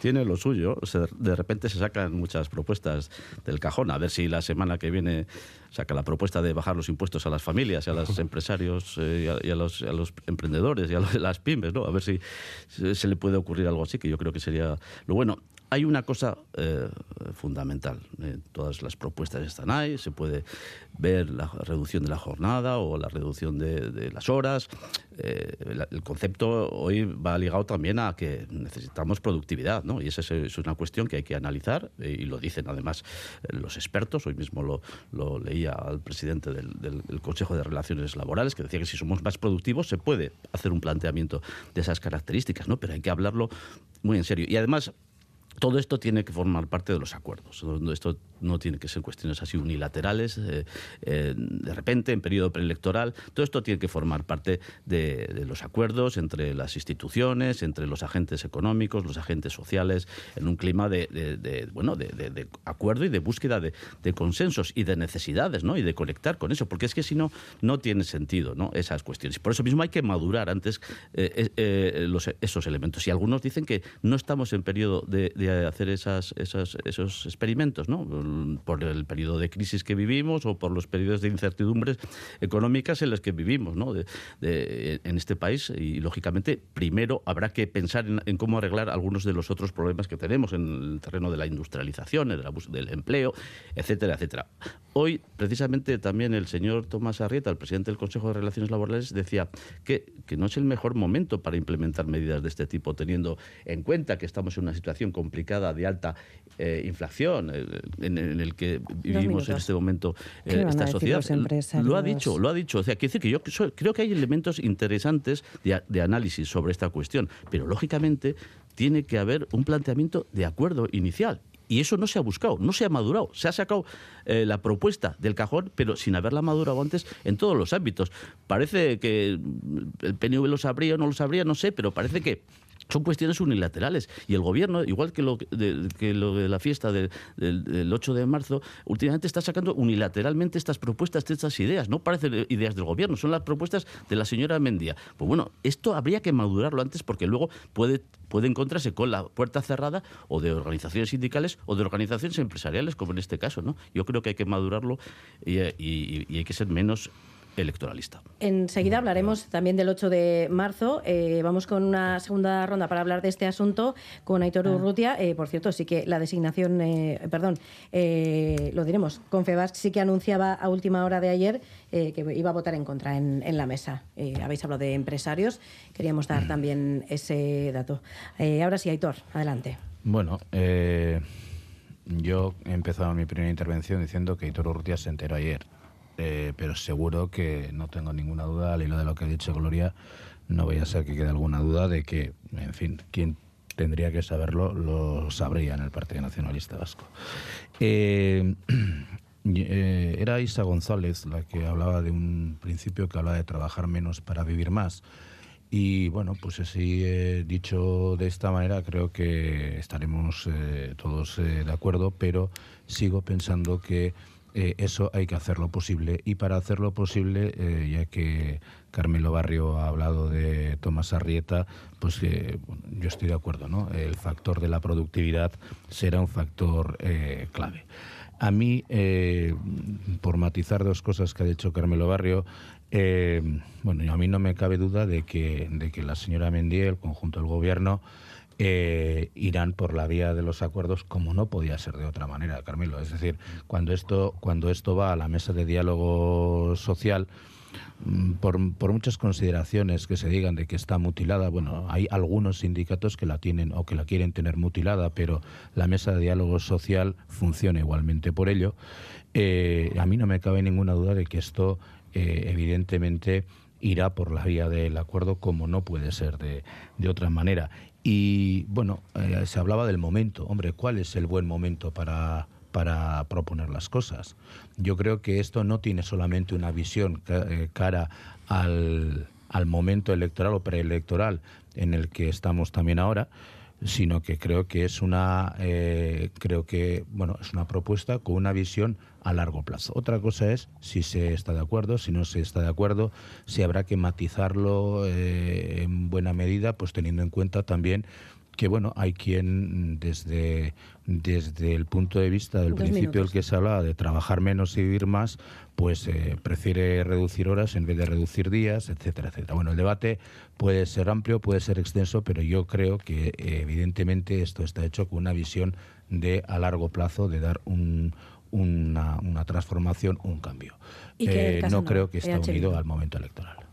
tiene lo suyo. de repente se sacan muchas propuestas del cajón. A ver si la semana que viene saca la propuesta de bajar los impuestos a las familias y a los <laughs> empresarios eh, y, a, los, a, los, emprendedores y a, las pymes, ¿no? A ver si se le puede ocurrir algo así, que yo creo que sería lo bueno. Hay una cosa eh, fundamental. Eh, todas las propuestas están ahí. Se puede ver la reducción de la jornada o la reducción de, las horas. Eh, el concepto hoy va ligado también a que necesitamos productividad, ¿no? Y esa es, una cuestión que hay que analizar y lo dicen además los expertos. Hoy mismo lo, lo leía al presidente del, del, Consejo de Relaciones Laborales que decía que si somos más productivos se puede hacer un planteamiento de esas características, ¿no? Pero hay que hablarlo muy en serio. Y además todo esto tiene que formar parte de los acuerdos. Esto no tiene que ser cuestiones así unilaterales, eh, eh, de repente, en periodo preelectoral. Todo esto tiene que formar parte de, los acuerdos entre las instituciones, entre los agentes económicos, los agentes sociales, en un clima de, bueno, de, acuerdo y de búsqueda de, consensos y de necesidades, ¿no? Y de conectar con eso, porque es que si no, no tiene sentido, ¿no? Esas cuestiones. Por eso mismo hay que madurar antes eh, los, esos elementos. Y algunos dicen que no estamos en periodo de hacer esas, esos experimentos, ¿no? Por el periodo de crisis que vivimos o por los periodos de incertidumbres económicas en los que vivimos, ¿no? en este país y, lógicamente, primero habrá que pensar en, cómo arreglar algunos de los otros problemas que tenemos en el terreno de la industrialización, del, del empleo, etcétera, etcétera. Hoy, precisamente, también el señor Tomás Arrieta, el presidente del Consejo de Relaciones Laborales, decía que, no es el mejor momento para implementar medidas de este tipo, teniendo en cuenta que estamos en una situación complicada de alta eh, inflación eh, el que vivimos en este momento eh, esta sociedad. Lo ha dicho, lo ha dicho. O sea, quiere decir que yo creo que hay elementos interesantes de, análisis sobre esta cuestión, pero lógicamente tiene que haber un planteamiento de acuerdo inicial. Y eso no se ha buscado, no se ha madurado. Se ha sacado la propuesta del cajón, pero sin haberla madurado antes en todos los ámbitos. Parece que el PNV lo sabría o no lo sabría, no sé, pero parece que son cuestiones unilaterales. Y el gobierno, igual que lo de, que lo de la fiesta del, del 8 de marzo, últimamente está sacando unilateralmente estas propuestas, estas ideas. No parecen ideas del gobierno, son las propuestas de la señora Mendía. Pues bueno, esto habría que madurarlo antes porque luego puede, puede encontrarse con la puerta cerrada o de organizaciones sindicales o de organizaciones empresariales, como en este caso. ¿no? Yo creo que hay que madurarlo y hay que ser menos electoralista. Enseguida hablaremos también del 8 de marzo. Eh, vamos con una segunda ronda para hablar de este asunto con Aitor ah. Urrutia. Eh, por cierto, sí que la designación, eh, perdón, lo diremos, Confebas sí que anunciaba a última hora de ayer que iba a votar en contra en, la mesa. habéis hablado de empresarios, queríamos dar mm. también ese dato. ahora sí, Aitor, adelante. Bueno, yo he empezado mi primera intervención diciendo que Aitor Urrutia se enteró ayer eh, pero seguro que no tengo ninguna duda al hilo de lo que ha dicho Gloria, no voy a ser que quede alguna duda de que, en fin, quien tendría que saberlo lo sabría en el Partido Nacionalista Vasco. Eh, <clears throat> eh, era Isa González la que hablaba de un principio que hablaba de trabajar menos para vivir más. Y bueno, pues así dicho de esta manera, creo que estaremos todos de acuerdo, pero sigo pensando que eh, eso hay que hacerlo posible. Y para hacerlo posible, eh, ya que Carmelo Barrio ha hablado de Tomás Arrieta, pues eh, yo estoy de acuerdo, ¿no? El factor de la productividad será un factor clave. A mí, por matizar dos cosas que ha dicho Carmelo Barrio, bueno, a mí no me cabe duda de que, de que la señora Mendiel, el conjunto del gobierno, eh, irán por la vía de los acuerdos como no podía ser de otra manera, Carmelo. Es decir, cuando esto, cuando esto va a la mesa de diálogo social, mm, por, muchas consideraciones que se digan de que está mutilada, bueno, hay algunos sindicatos que la tienen o que la quieren tener mutilada, pero la mesa de diálogo social funciona igualmente por ello. Eh, a mí no me cabe ninguna duda de que esto, eh, evidentemente, irá por la vía del acuerdo como no puede ser de, de otra manera. Y bueno, eh, se hablaba del momento. Hombre, ¿cuál es el buen momento para, para proponer las cosas? Yo creo que esto no tiene solamente una visión eh, cara al, al momento electoral o preelectoral en el que estamos también ahora, sino que creo que es una eh, creo que bueno es una propuesta con una visión a largo plazo. Otra cosa es si se está de acuerdo, si no se está de acuerdo, si habrá que matizarlo eh, en buena medida, pues teniendo en cuenta también que bueno, hay quien desde, desde el punto de vista del principio del que se hablaba de trabajar menos y vivir más, pues eh, prefiere reducir horas en vez de reducir días, etcétera, etcétera. Bueno, el debate puede ser amplio, puede ser extenso, pero yo creo que eh, evidentemente esto está hecho con una visión de a largo plazo de dar un, una, una transformación, un cambio. Eh, no creo que esté unido al momento electoral.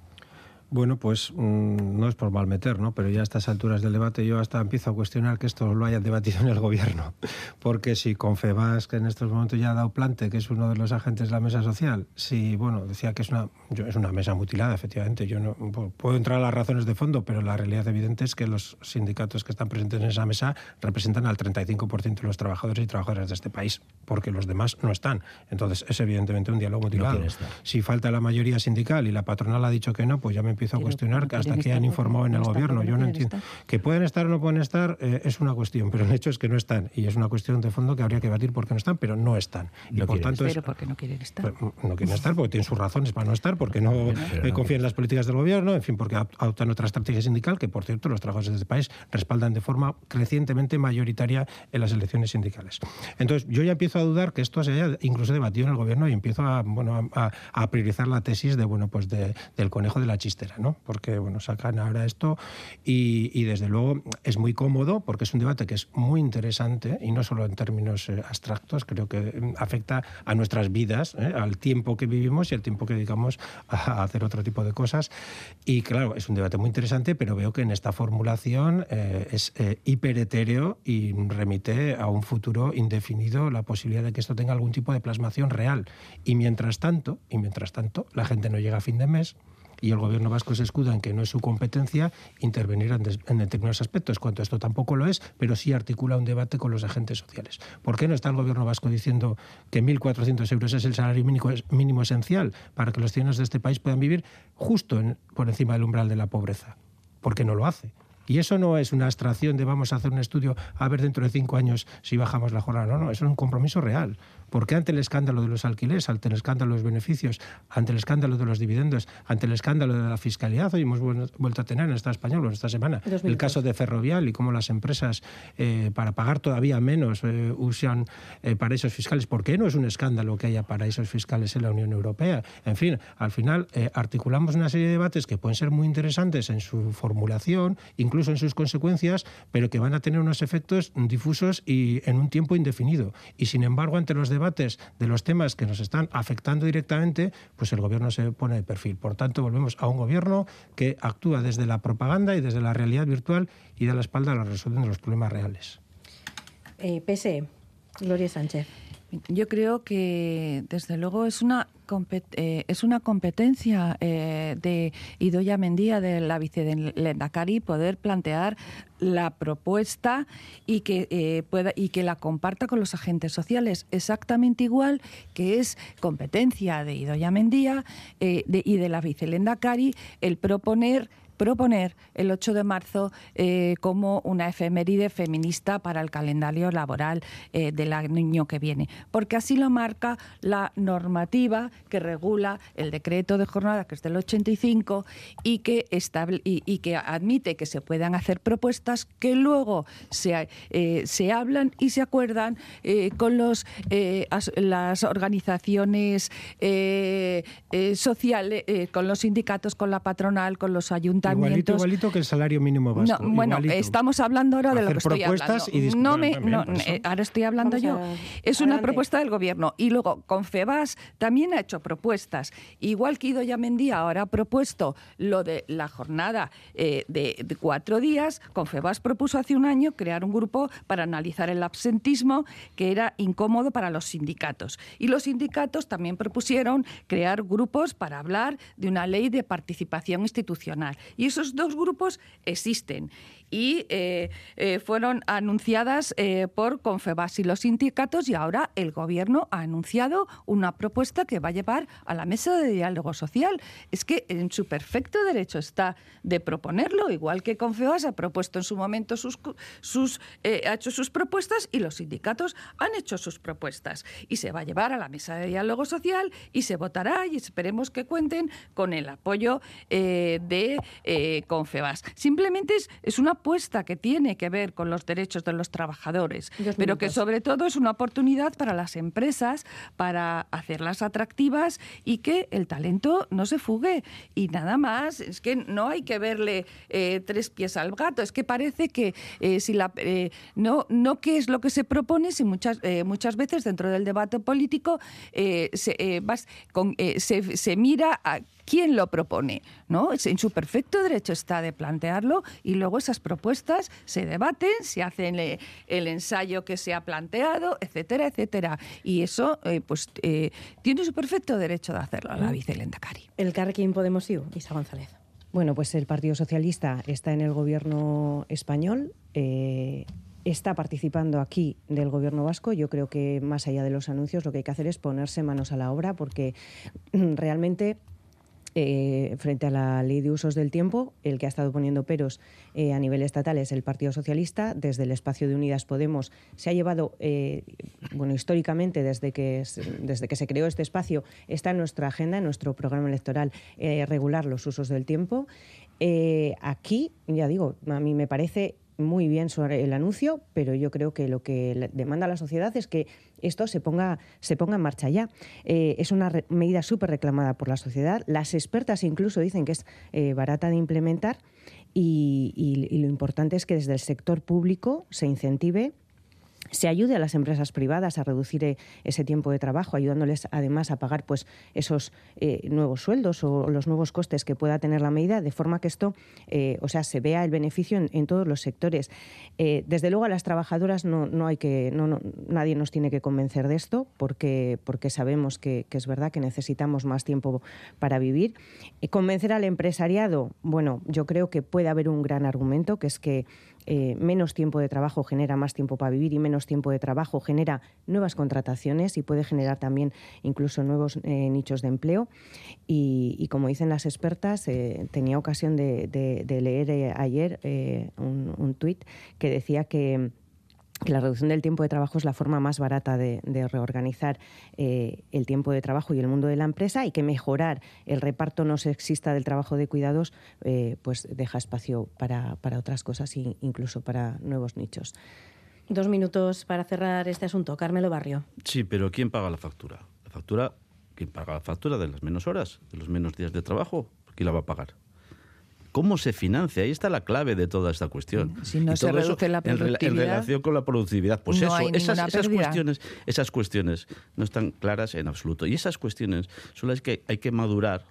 Bueno, pues mm, no es por mal meter, ¿no? Pero ya a estas alturas del debate yo hasta empiezo a cuestionar que esto lo hayan debatido en el gobierno. <laughs> Porque si Confebas, que en estos momentos ya ha dado plante, que es uno de los agentes de la mesa social, si, bueno, decía que es una, es una mesa mutilada, efectivamente, yo no puedo entrar a las razones de fondo, pero la realidad evidente es que los sindicatos que están presentes en esa mesa representan al 35% de los trabajadores y trabajadoras de este país, porque los demás no están. Entonces, es evidentemente un diálogo mutilado. si falta la mayoría sindical y la patronal ha dicho que no, pues ya me empiezo a cuestionar que hasta que han informado en el gobierno. Yo no entiendo. Que pueden estar o no pueden estar eh, es una cuestión, pero el hecho es que no están. Y es una cuestión de fondo que habría que debatir por qué no están, pero no están. Y por tanto pero porque no quieren estar. Pues, no quieren estar porque tienen sus razones para no estar, porque no eh, confían en las políticas del gobierno, en fin, porque adoptan otra estrategia sindical que, por cierto, los trabajadores de este país respaldan de forma crecientemente mayoritaria en las elecciones sindicales. Entonces, yo ya empiezo a dudar que esto se haya incluso debatido en el gobierno y empiezo a, bueno, a, priorizar la tesis de, bueno, pues del conejo de la chistera, ¿no? Porque, bueno, sacan ahora esto y, desde luego es muy cómodo porque es un debate que es muy interesante y no solo en términos eh, abstractos, creo que mm, afecta a nuestras vidas, ¿eh? al tiempo que vivimos y al tiempo que dedicamos <laughs> a hacer otro tipo de cosas. Y claro, es un debate muy interesante, pero veo que en esta formulación eh, es hiperetéreo y remite a un futuro indefinido la posibilidad de que esto tenga algún tipo de plasmación real. Y mientras tanto, y mientras tanto, la gente no llega a fin de mes y el gobierno vasco se escuda en que no es su competencia intervenir en, determinados aspectos, cuanto esto tampoco lo es, pero sí articula un debate con los agentes sociales. ¿Por qué no está el gobierno vasco diciendo que 1.400 euros es el salario mínimo, mínimo, esencial para que los ciudadanos de este país puedan vivir justo por encima del umbral de la pobreza? ¿Por qué no lo hace? Y eso no es una abstracción de vamos a hacer un estudio a ver dentro de cinco años si bajamos la jornada. No, no, eso es un compromiso real. Porque ante el escándalo de los alquileres, ante el escándalo de los beneficios, ante el escándalo de los dividendos, ante el escándalo de la fiscalidad, hoy hemos vuelto a tener en esta español esta semana el caso de Ferrovial y cómo las empresas eh, para pagar todavía menos eh, usan eh, paraísos fiscales. ¿Por qué no es un escándalo que haya paraísos fiscales en la Unión Europea? En fin, al final articulamos una serie de debates que pueden ser muy interesantes en su formulación, incluso en sus consecuencias, pero que van a tener unos efectos difusos y en un tiempo indefinido. Y sin embargo, ante los debates de los temas que nos están afectando directamente, pues el gobierno se pone de perfil. Por tanto, volvemos a un gobierno que actúa desde la propaganda y desde la realidad virtual y da la espalda a la resolución de los problemas reales. Eh, PSE, Gloria Sánchez. Yo creo que, desde luego, es una, eh, es una competencia eh, de Idoya Mendía, de la vicelendacari, poder plantear la propuesta y que, eh, pueda, y que la comparta con los agentes sociales, exactamente igual que es competencia de Idoya Mendía y de la vicelendacari el proponer proponer el 8 de marzo eh, como una efeméride feminista para el calendario laboral eh, del año que viene, porque así lo marca la normativa que regula el decreto de jornada, que es del 85, y que, estable, y, que admite que se puedan hacer propuestas que luego se, eh, se hablan y se acuerdan con los, las organizaciones sociales, con los sindicatos, con la patronal, con los ayuntamientos Igualito, igualito que el salario mínimo básico. bueno, estamos hablando ahora de lo que estoy hablando. no me, eh, ahora estoy hablando yo. es una propuesta del gobierno. Y luego, Confebas también ha hecho propuestas. Igual que Ido Yamendía ahora ha propuesto lo de la jornada eh, de, de, cuatro días, Confebas propuso hace un año crear un grupo para analizar el absentismo que era incómodo para los sindicatos. Y los sindicatos también propusieron crear grupos para hablar de una ley de participación institucional. Y esos dos grupos existen y eh, eh, fueron anunciadas eh, por Confebas y los sindicatos y ahora el Gobierno ha anunciado una propuesta que va a llevar a la mesa de diálogo social. Es que en su perfecto derecho está de proponerlo, igual que Confebas ha propuesto en su momento sus, sus ha hecho sus propuestas y los sindicatos han hecho sus propuestas y se va a llevar a la mesa de diálogo social y se votará y esperemos que cuenten con el apoyo de Confebas. Simplemente es, es una apuesta que tiene que ver con los derechos de los trabajadores, pero que sobre todo es una oportunidad para las empresas para hacerlas atractivas y que el talento no se fugue. Y nada más, es que no hay que verle eh, tres pies al gato, es que parece que eh, si la, eh, no, no qué es lo que se propone, si muchas, muchas veces dentro del debate político se, con, se, se mira a quién lo propone, ¿no? En su perfecto derecho está de plantearlo y luego esas propuestas se debaten, se hacen el, ensayo que se ha planteado, etcétera, etcétera. Y eso, eh, pues, eh, tiene su perfecto derecho de hacerlo la vicelenda Cari. El Carrequín Podemos IU, Isa González. Bueno, pues el Partido Socialista está en el gobierno español. Eh, está participando aquí del gobierno vasco. Yo creo que más allá de los anuncios lo que hay que hacer es ponerse manos a la obra porque realmente eh, frente a la ley de usos del tiempo, el que ha estado poniendo peros eh, a nivel estatal es el Partido Socialista. Desde el espacio de Unidas Podemos se ha llevado, eh, bueno, históricamente, desde que, desde que se creó este espacio, está en nuestra agenda, en nuestro programa electoral, regular los usos del tiempo. aquí, ya digo, a mí me parece muy bien sobre el anuncio, pero yo creo que lo que demanda la sociedad es que esto se ponga, se ponga en marcha ya. Eh, es una medida súper reclamada por la sociedad. Las expertas incluso dicen que es eh, barata de implementar y, y lo importante es que desde el sector público se incentive se ayude a las empresas privadas a reducir eh, ese tiempo de trabajo, ayudándoles además a pagar pues esos eh, nuevos sueldos o los nuevos costes que pueda tener la medida, de forma que esto, eh, o sea, se vea el beneficio en, todos los sectores. desde luego a las trabajadoras no, no hay que, no, nadie nos tiene que convencer de esto, porque, porque sabemos que, que es verdad que necesitamos más tiempo para vivir. convencer al empresariado, bueno, yo creo que puede haber un gran argumento, que es que eh, menos tiempo de trabajo genera más tiempo para vivir y menos tiempo de trabajo genera nuevas contrataciones y puede generar también incluso nuevos eh, nichos de empleo. Y, como dicen las expertas, tenía ocasión de, leer ayer un, un tuit que decía que la reducción del tiempo de trabajo es la forma más barata de, reorganizar eh, el tiempo de trabajo y el mundo de la empresa y que mejorar el reparto no sexista del trabajo de cuidados eh, pues deja espacio para, otras cosas e incluso para nuevos nichos. Dos minutos para cerrar este asunto. Carmelo Barrio. Sí, pero ¿quién paga la factura? La factura, ¿quién paga la factura de las menos horas, de los menos días de trabajo? ¿Quién la va a pagar? ¿Cómo se financia? Ahí está la clave de toda esta cuestión. Si no se reduce la productividad. En, relación con la productividad. Pues eso, esas, cuestiones, esas cuestiones no están claras en absoluto. Y esas cuestiones son las que hay que madurar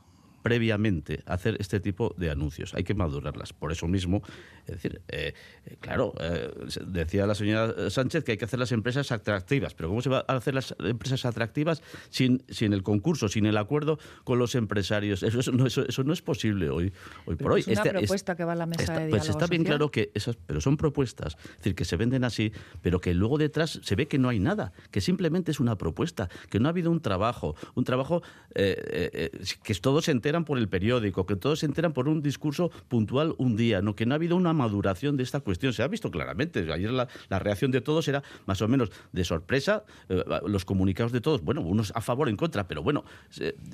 previamente hacer este tipo de anuncios. Hay que madurarlas. Por eso mismo, es decir, eh, eh, claro, eh, decía la señora Sánchez que hay que hacer las empresas atractivas, pero ¿cómo se va a hacer las empresas atractivas sin, sin el concurso, sin el acuerdo con los empresarios? Eso, no, eso, no es posible hoy, hoy por hoy. Es una este, propuesta que va a la mesa de Pues está bien claro que esas, pero son propuestas, es decir, que se venden así, pero que luego detrás se ve que no hay nada, que simplemente es una propuesta, que no ha habido un trabajo, un trabajo que todos se enteran por el periódico, que todos se enteran por un discurso puntual un día, no que no ha habido una maduración de esta cuestión. Se ha visto claramente. Ayer la, reacción de todos era más o menos de sorpresa. Eh, los comunicados de todos, bueno, unos a favor, en contra, pero bueno,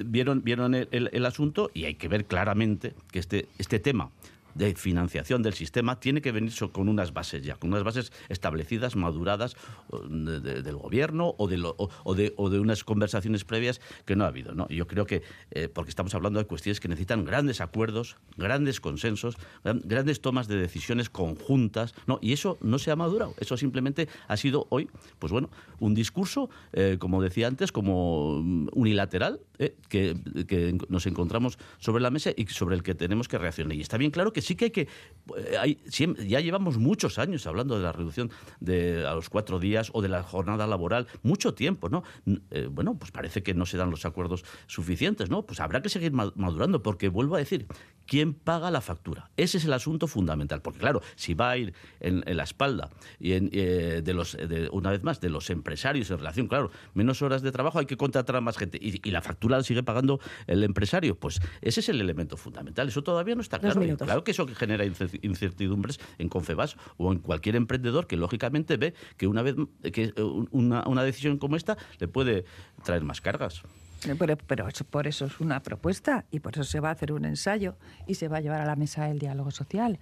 vieron, vieron el, asunto y hay que ver claramente que este, este tema de financiación del sistema tiene que venir con unas bases ya, con unas bases establecidas, maduradas del gobierno o de, o, de, o, de, unas conversaciones previas que no ha habido. ¿no? Yo creo que, eh, porque estamos hablando de cuestiones que necesitan grandes acuerdos, grandes consensos, grandes tomas de decisiones conjuntas, ¿no? y eso no se ha madurado, eso simplemente ha sido hoy, pues bueno, un discurso, eh, como decía antes, como unilateral, eh, que nos encontramos sobre la mesa y sobre el que tenemos que reaccionar. Y está bien claro que sí que hay que... Eh, ya llevamos muchos años hablando de la reducción de a los cuatro días o de la jornada laboral, mucho tiempo, ¿no? Eh, bueno, pues parece que no se dan los acuerdos suficientes, ¿no? Pues habrá que seguir madurando, porque vuelvo a decir, ¿quién paga la factura? Ese es el asunto fundamental, porque claro, si va a ir en, la espalda y eh, de los, una vez más, de los empresarios en relación, claro, menos horas de trabajo hay que contratar a más gente y, la factura la sigue pagando el empresario, pues ese es el elemento fundamental. Eso todavía no está claro. Claro que eso que genera incertidumbres en Confebas o en cualquier emprendedor que lógicamente ve que una vez que una, una decisión como esta le puede traer más cargas. Pero, pero eso, por eso es una propuesta y por eso se va a hacer un ensayo y se va a llevar a la mesa el diálogo social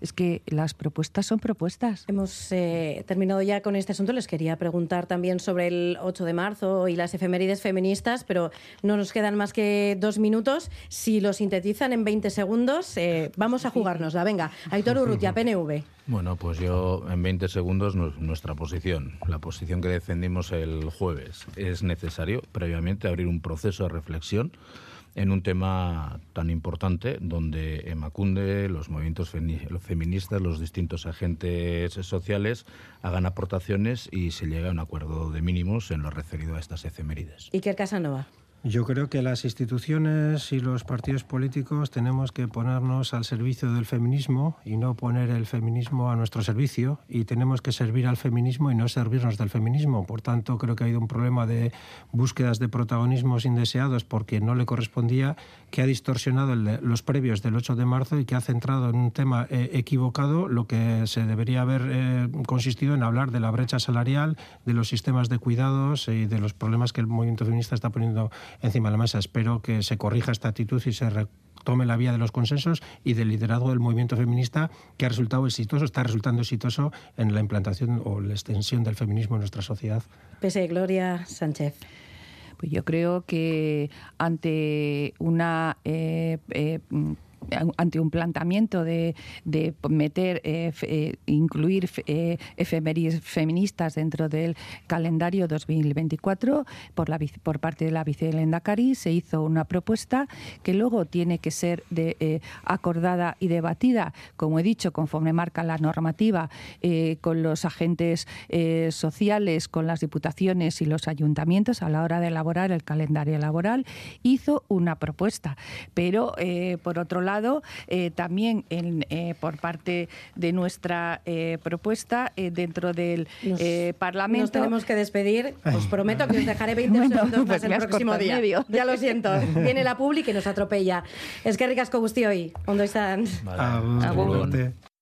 es que las propuestas son propuestas. Hemos eh, terminado ya con este asunto. Les quería preguntar también sobre el 8 de marzo y las efemérides feministas, pero no nos quedan más que dos minutos. Si lo sintetizan en 20 segundos, eh, vamos a jugárnosla. Venga, Aitor Urrutia, PNV. Bueno, pues yo en 20 segundos nuestra posición, la posición que defendimos el jueves. Es necesario previamente abrir un proceso de reflexión en un tema tan importante donde Emacunde, los movimientos feministas, los distintos agentes sociales hagan aportaciones y se llegue a un acuerdo de mínimos en lo referido a estas efemérides. Iker Casanova. Yo creo que las instituciones y los partidos políticos tenemos que ponernos al servicio del feminismo y no poner el feminismo a nuestro servicio y tenemos que servir al feminismo y no servirnos del feminismo. Por tanto, creo que ha habido un problema de búsquedas de protagonismos indeseados porque no le correspondía, que ha distorsionado los previos del 8 de marzo y que ha centrado en un tema eh, equivocado lo que se debería haber eh, consistido en hablar de la brecha salarial, de los sistemas de cuidados y de los problemas que el movimiento feminista está poniendo encima de la mesa. Espero que se corrija esta actitud y se retome la vía de los consensos y del liderazgo del movimiento feminista que ha resultado exitoso, está resultando exitoso en la implantación o la extensión del feminismo en nuestra sociedad. Pese Gloria Sánchez. Pues yo creo que ante una eh, eh, ante un planteamiento de, meter, eh, eh, incluir eh, feministas dentro del calendario 2024 por, la, por parte de la vicelenda Cari, se hizo una propuesta que luego tiene que ser de, acordada y debatida, como he dicho, conforme marca la normativa, con los agentes sociales, con las diputaciones y los ayuntamientos a la hora de elaborar el calendario laboral, hizo una propuesta. Pero, por otro lado, eh, también en, eh, por parte de nuestra eh, propuesta eh, dentro del Nos- eh, Parlamento. Nos tenemos que despedir. Os prometo que os dejaré 20 <laughs> Bueno, segundos pues más el próximo día. medio. Ya lo siento. <laughs> Viene la publi que nos atropella. Es que ricasco guztioi. Ondo izan. Vale.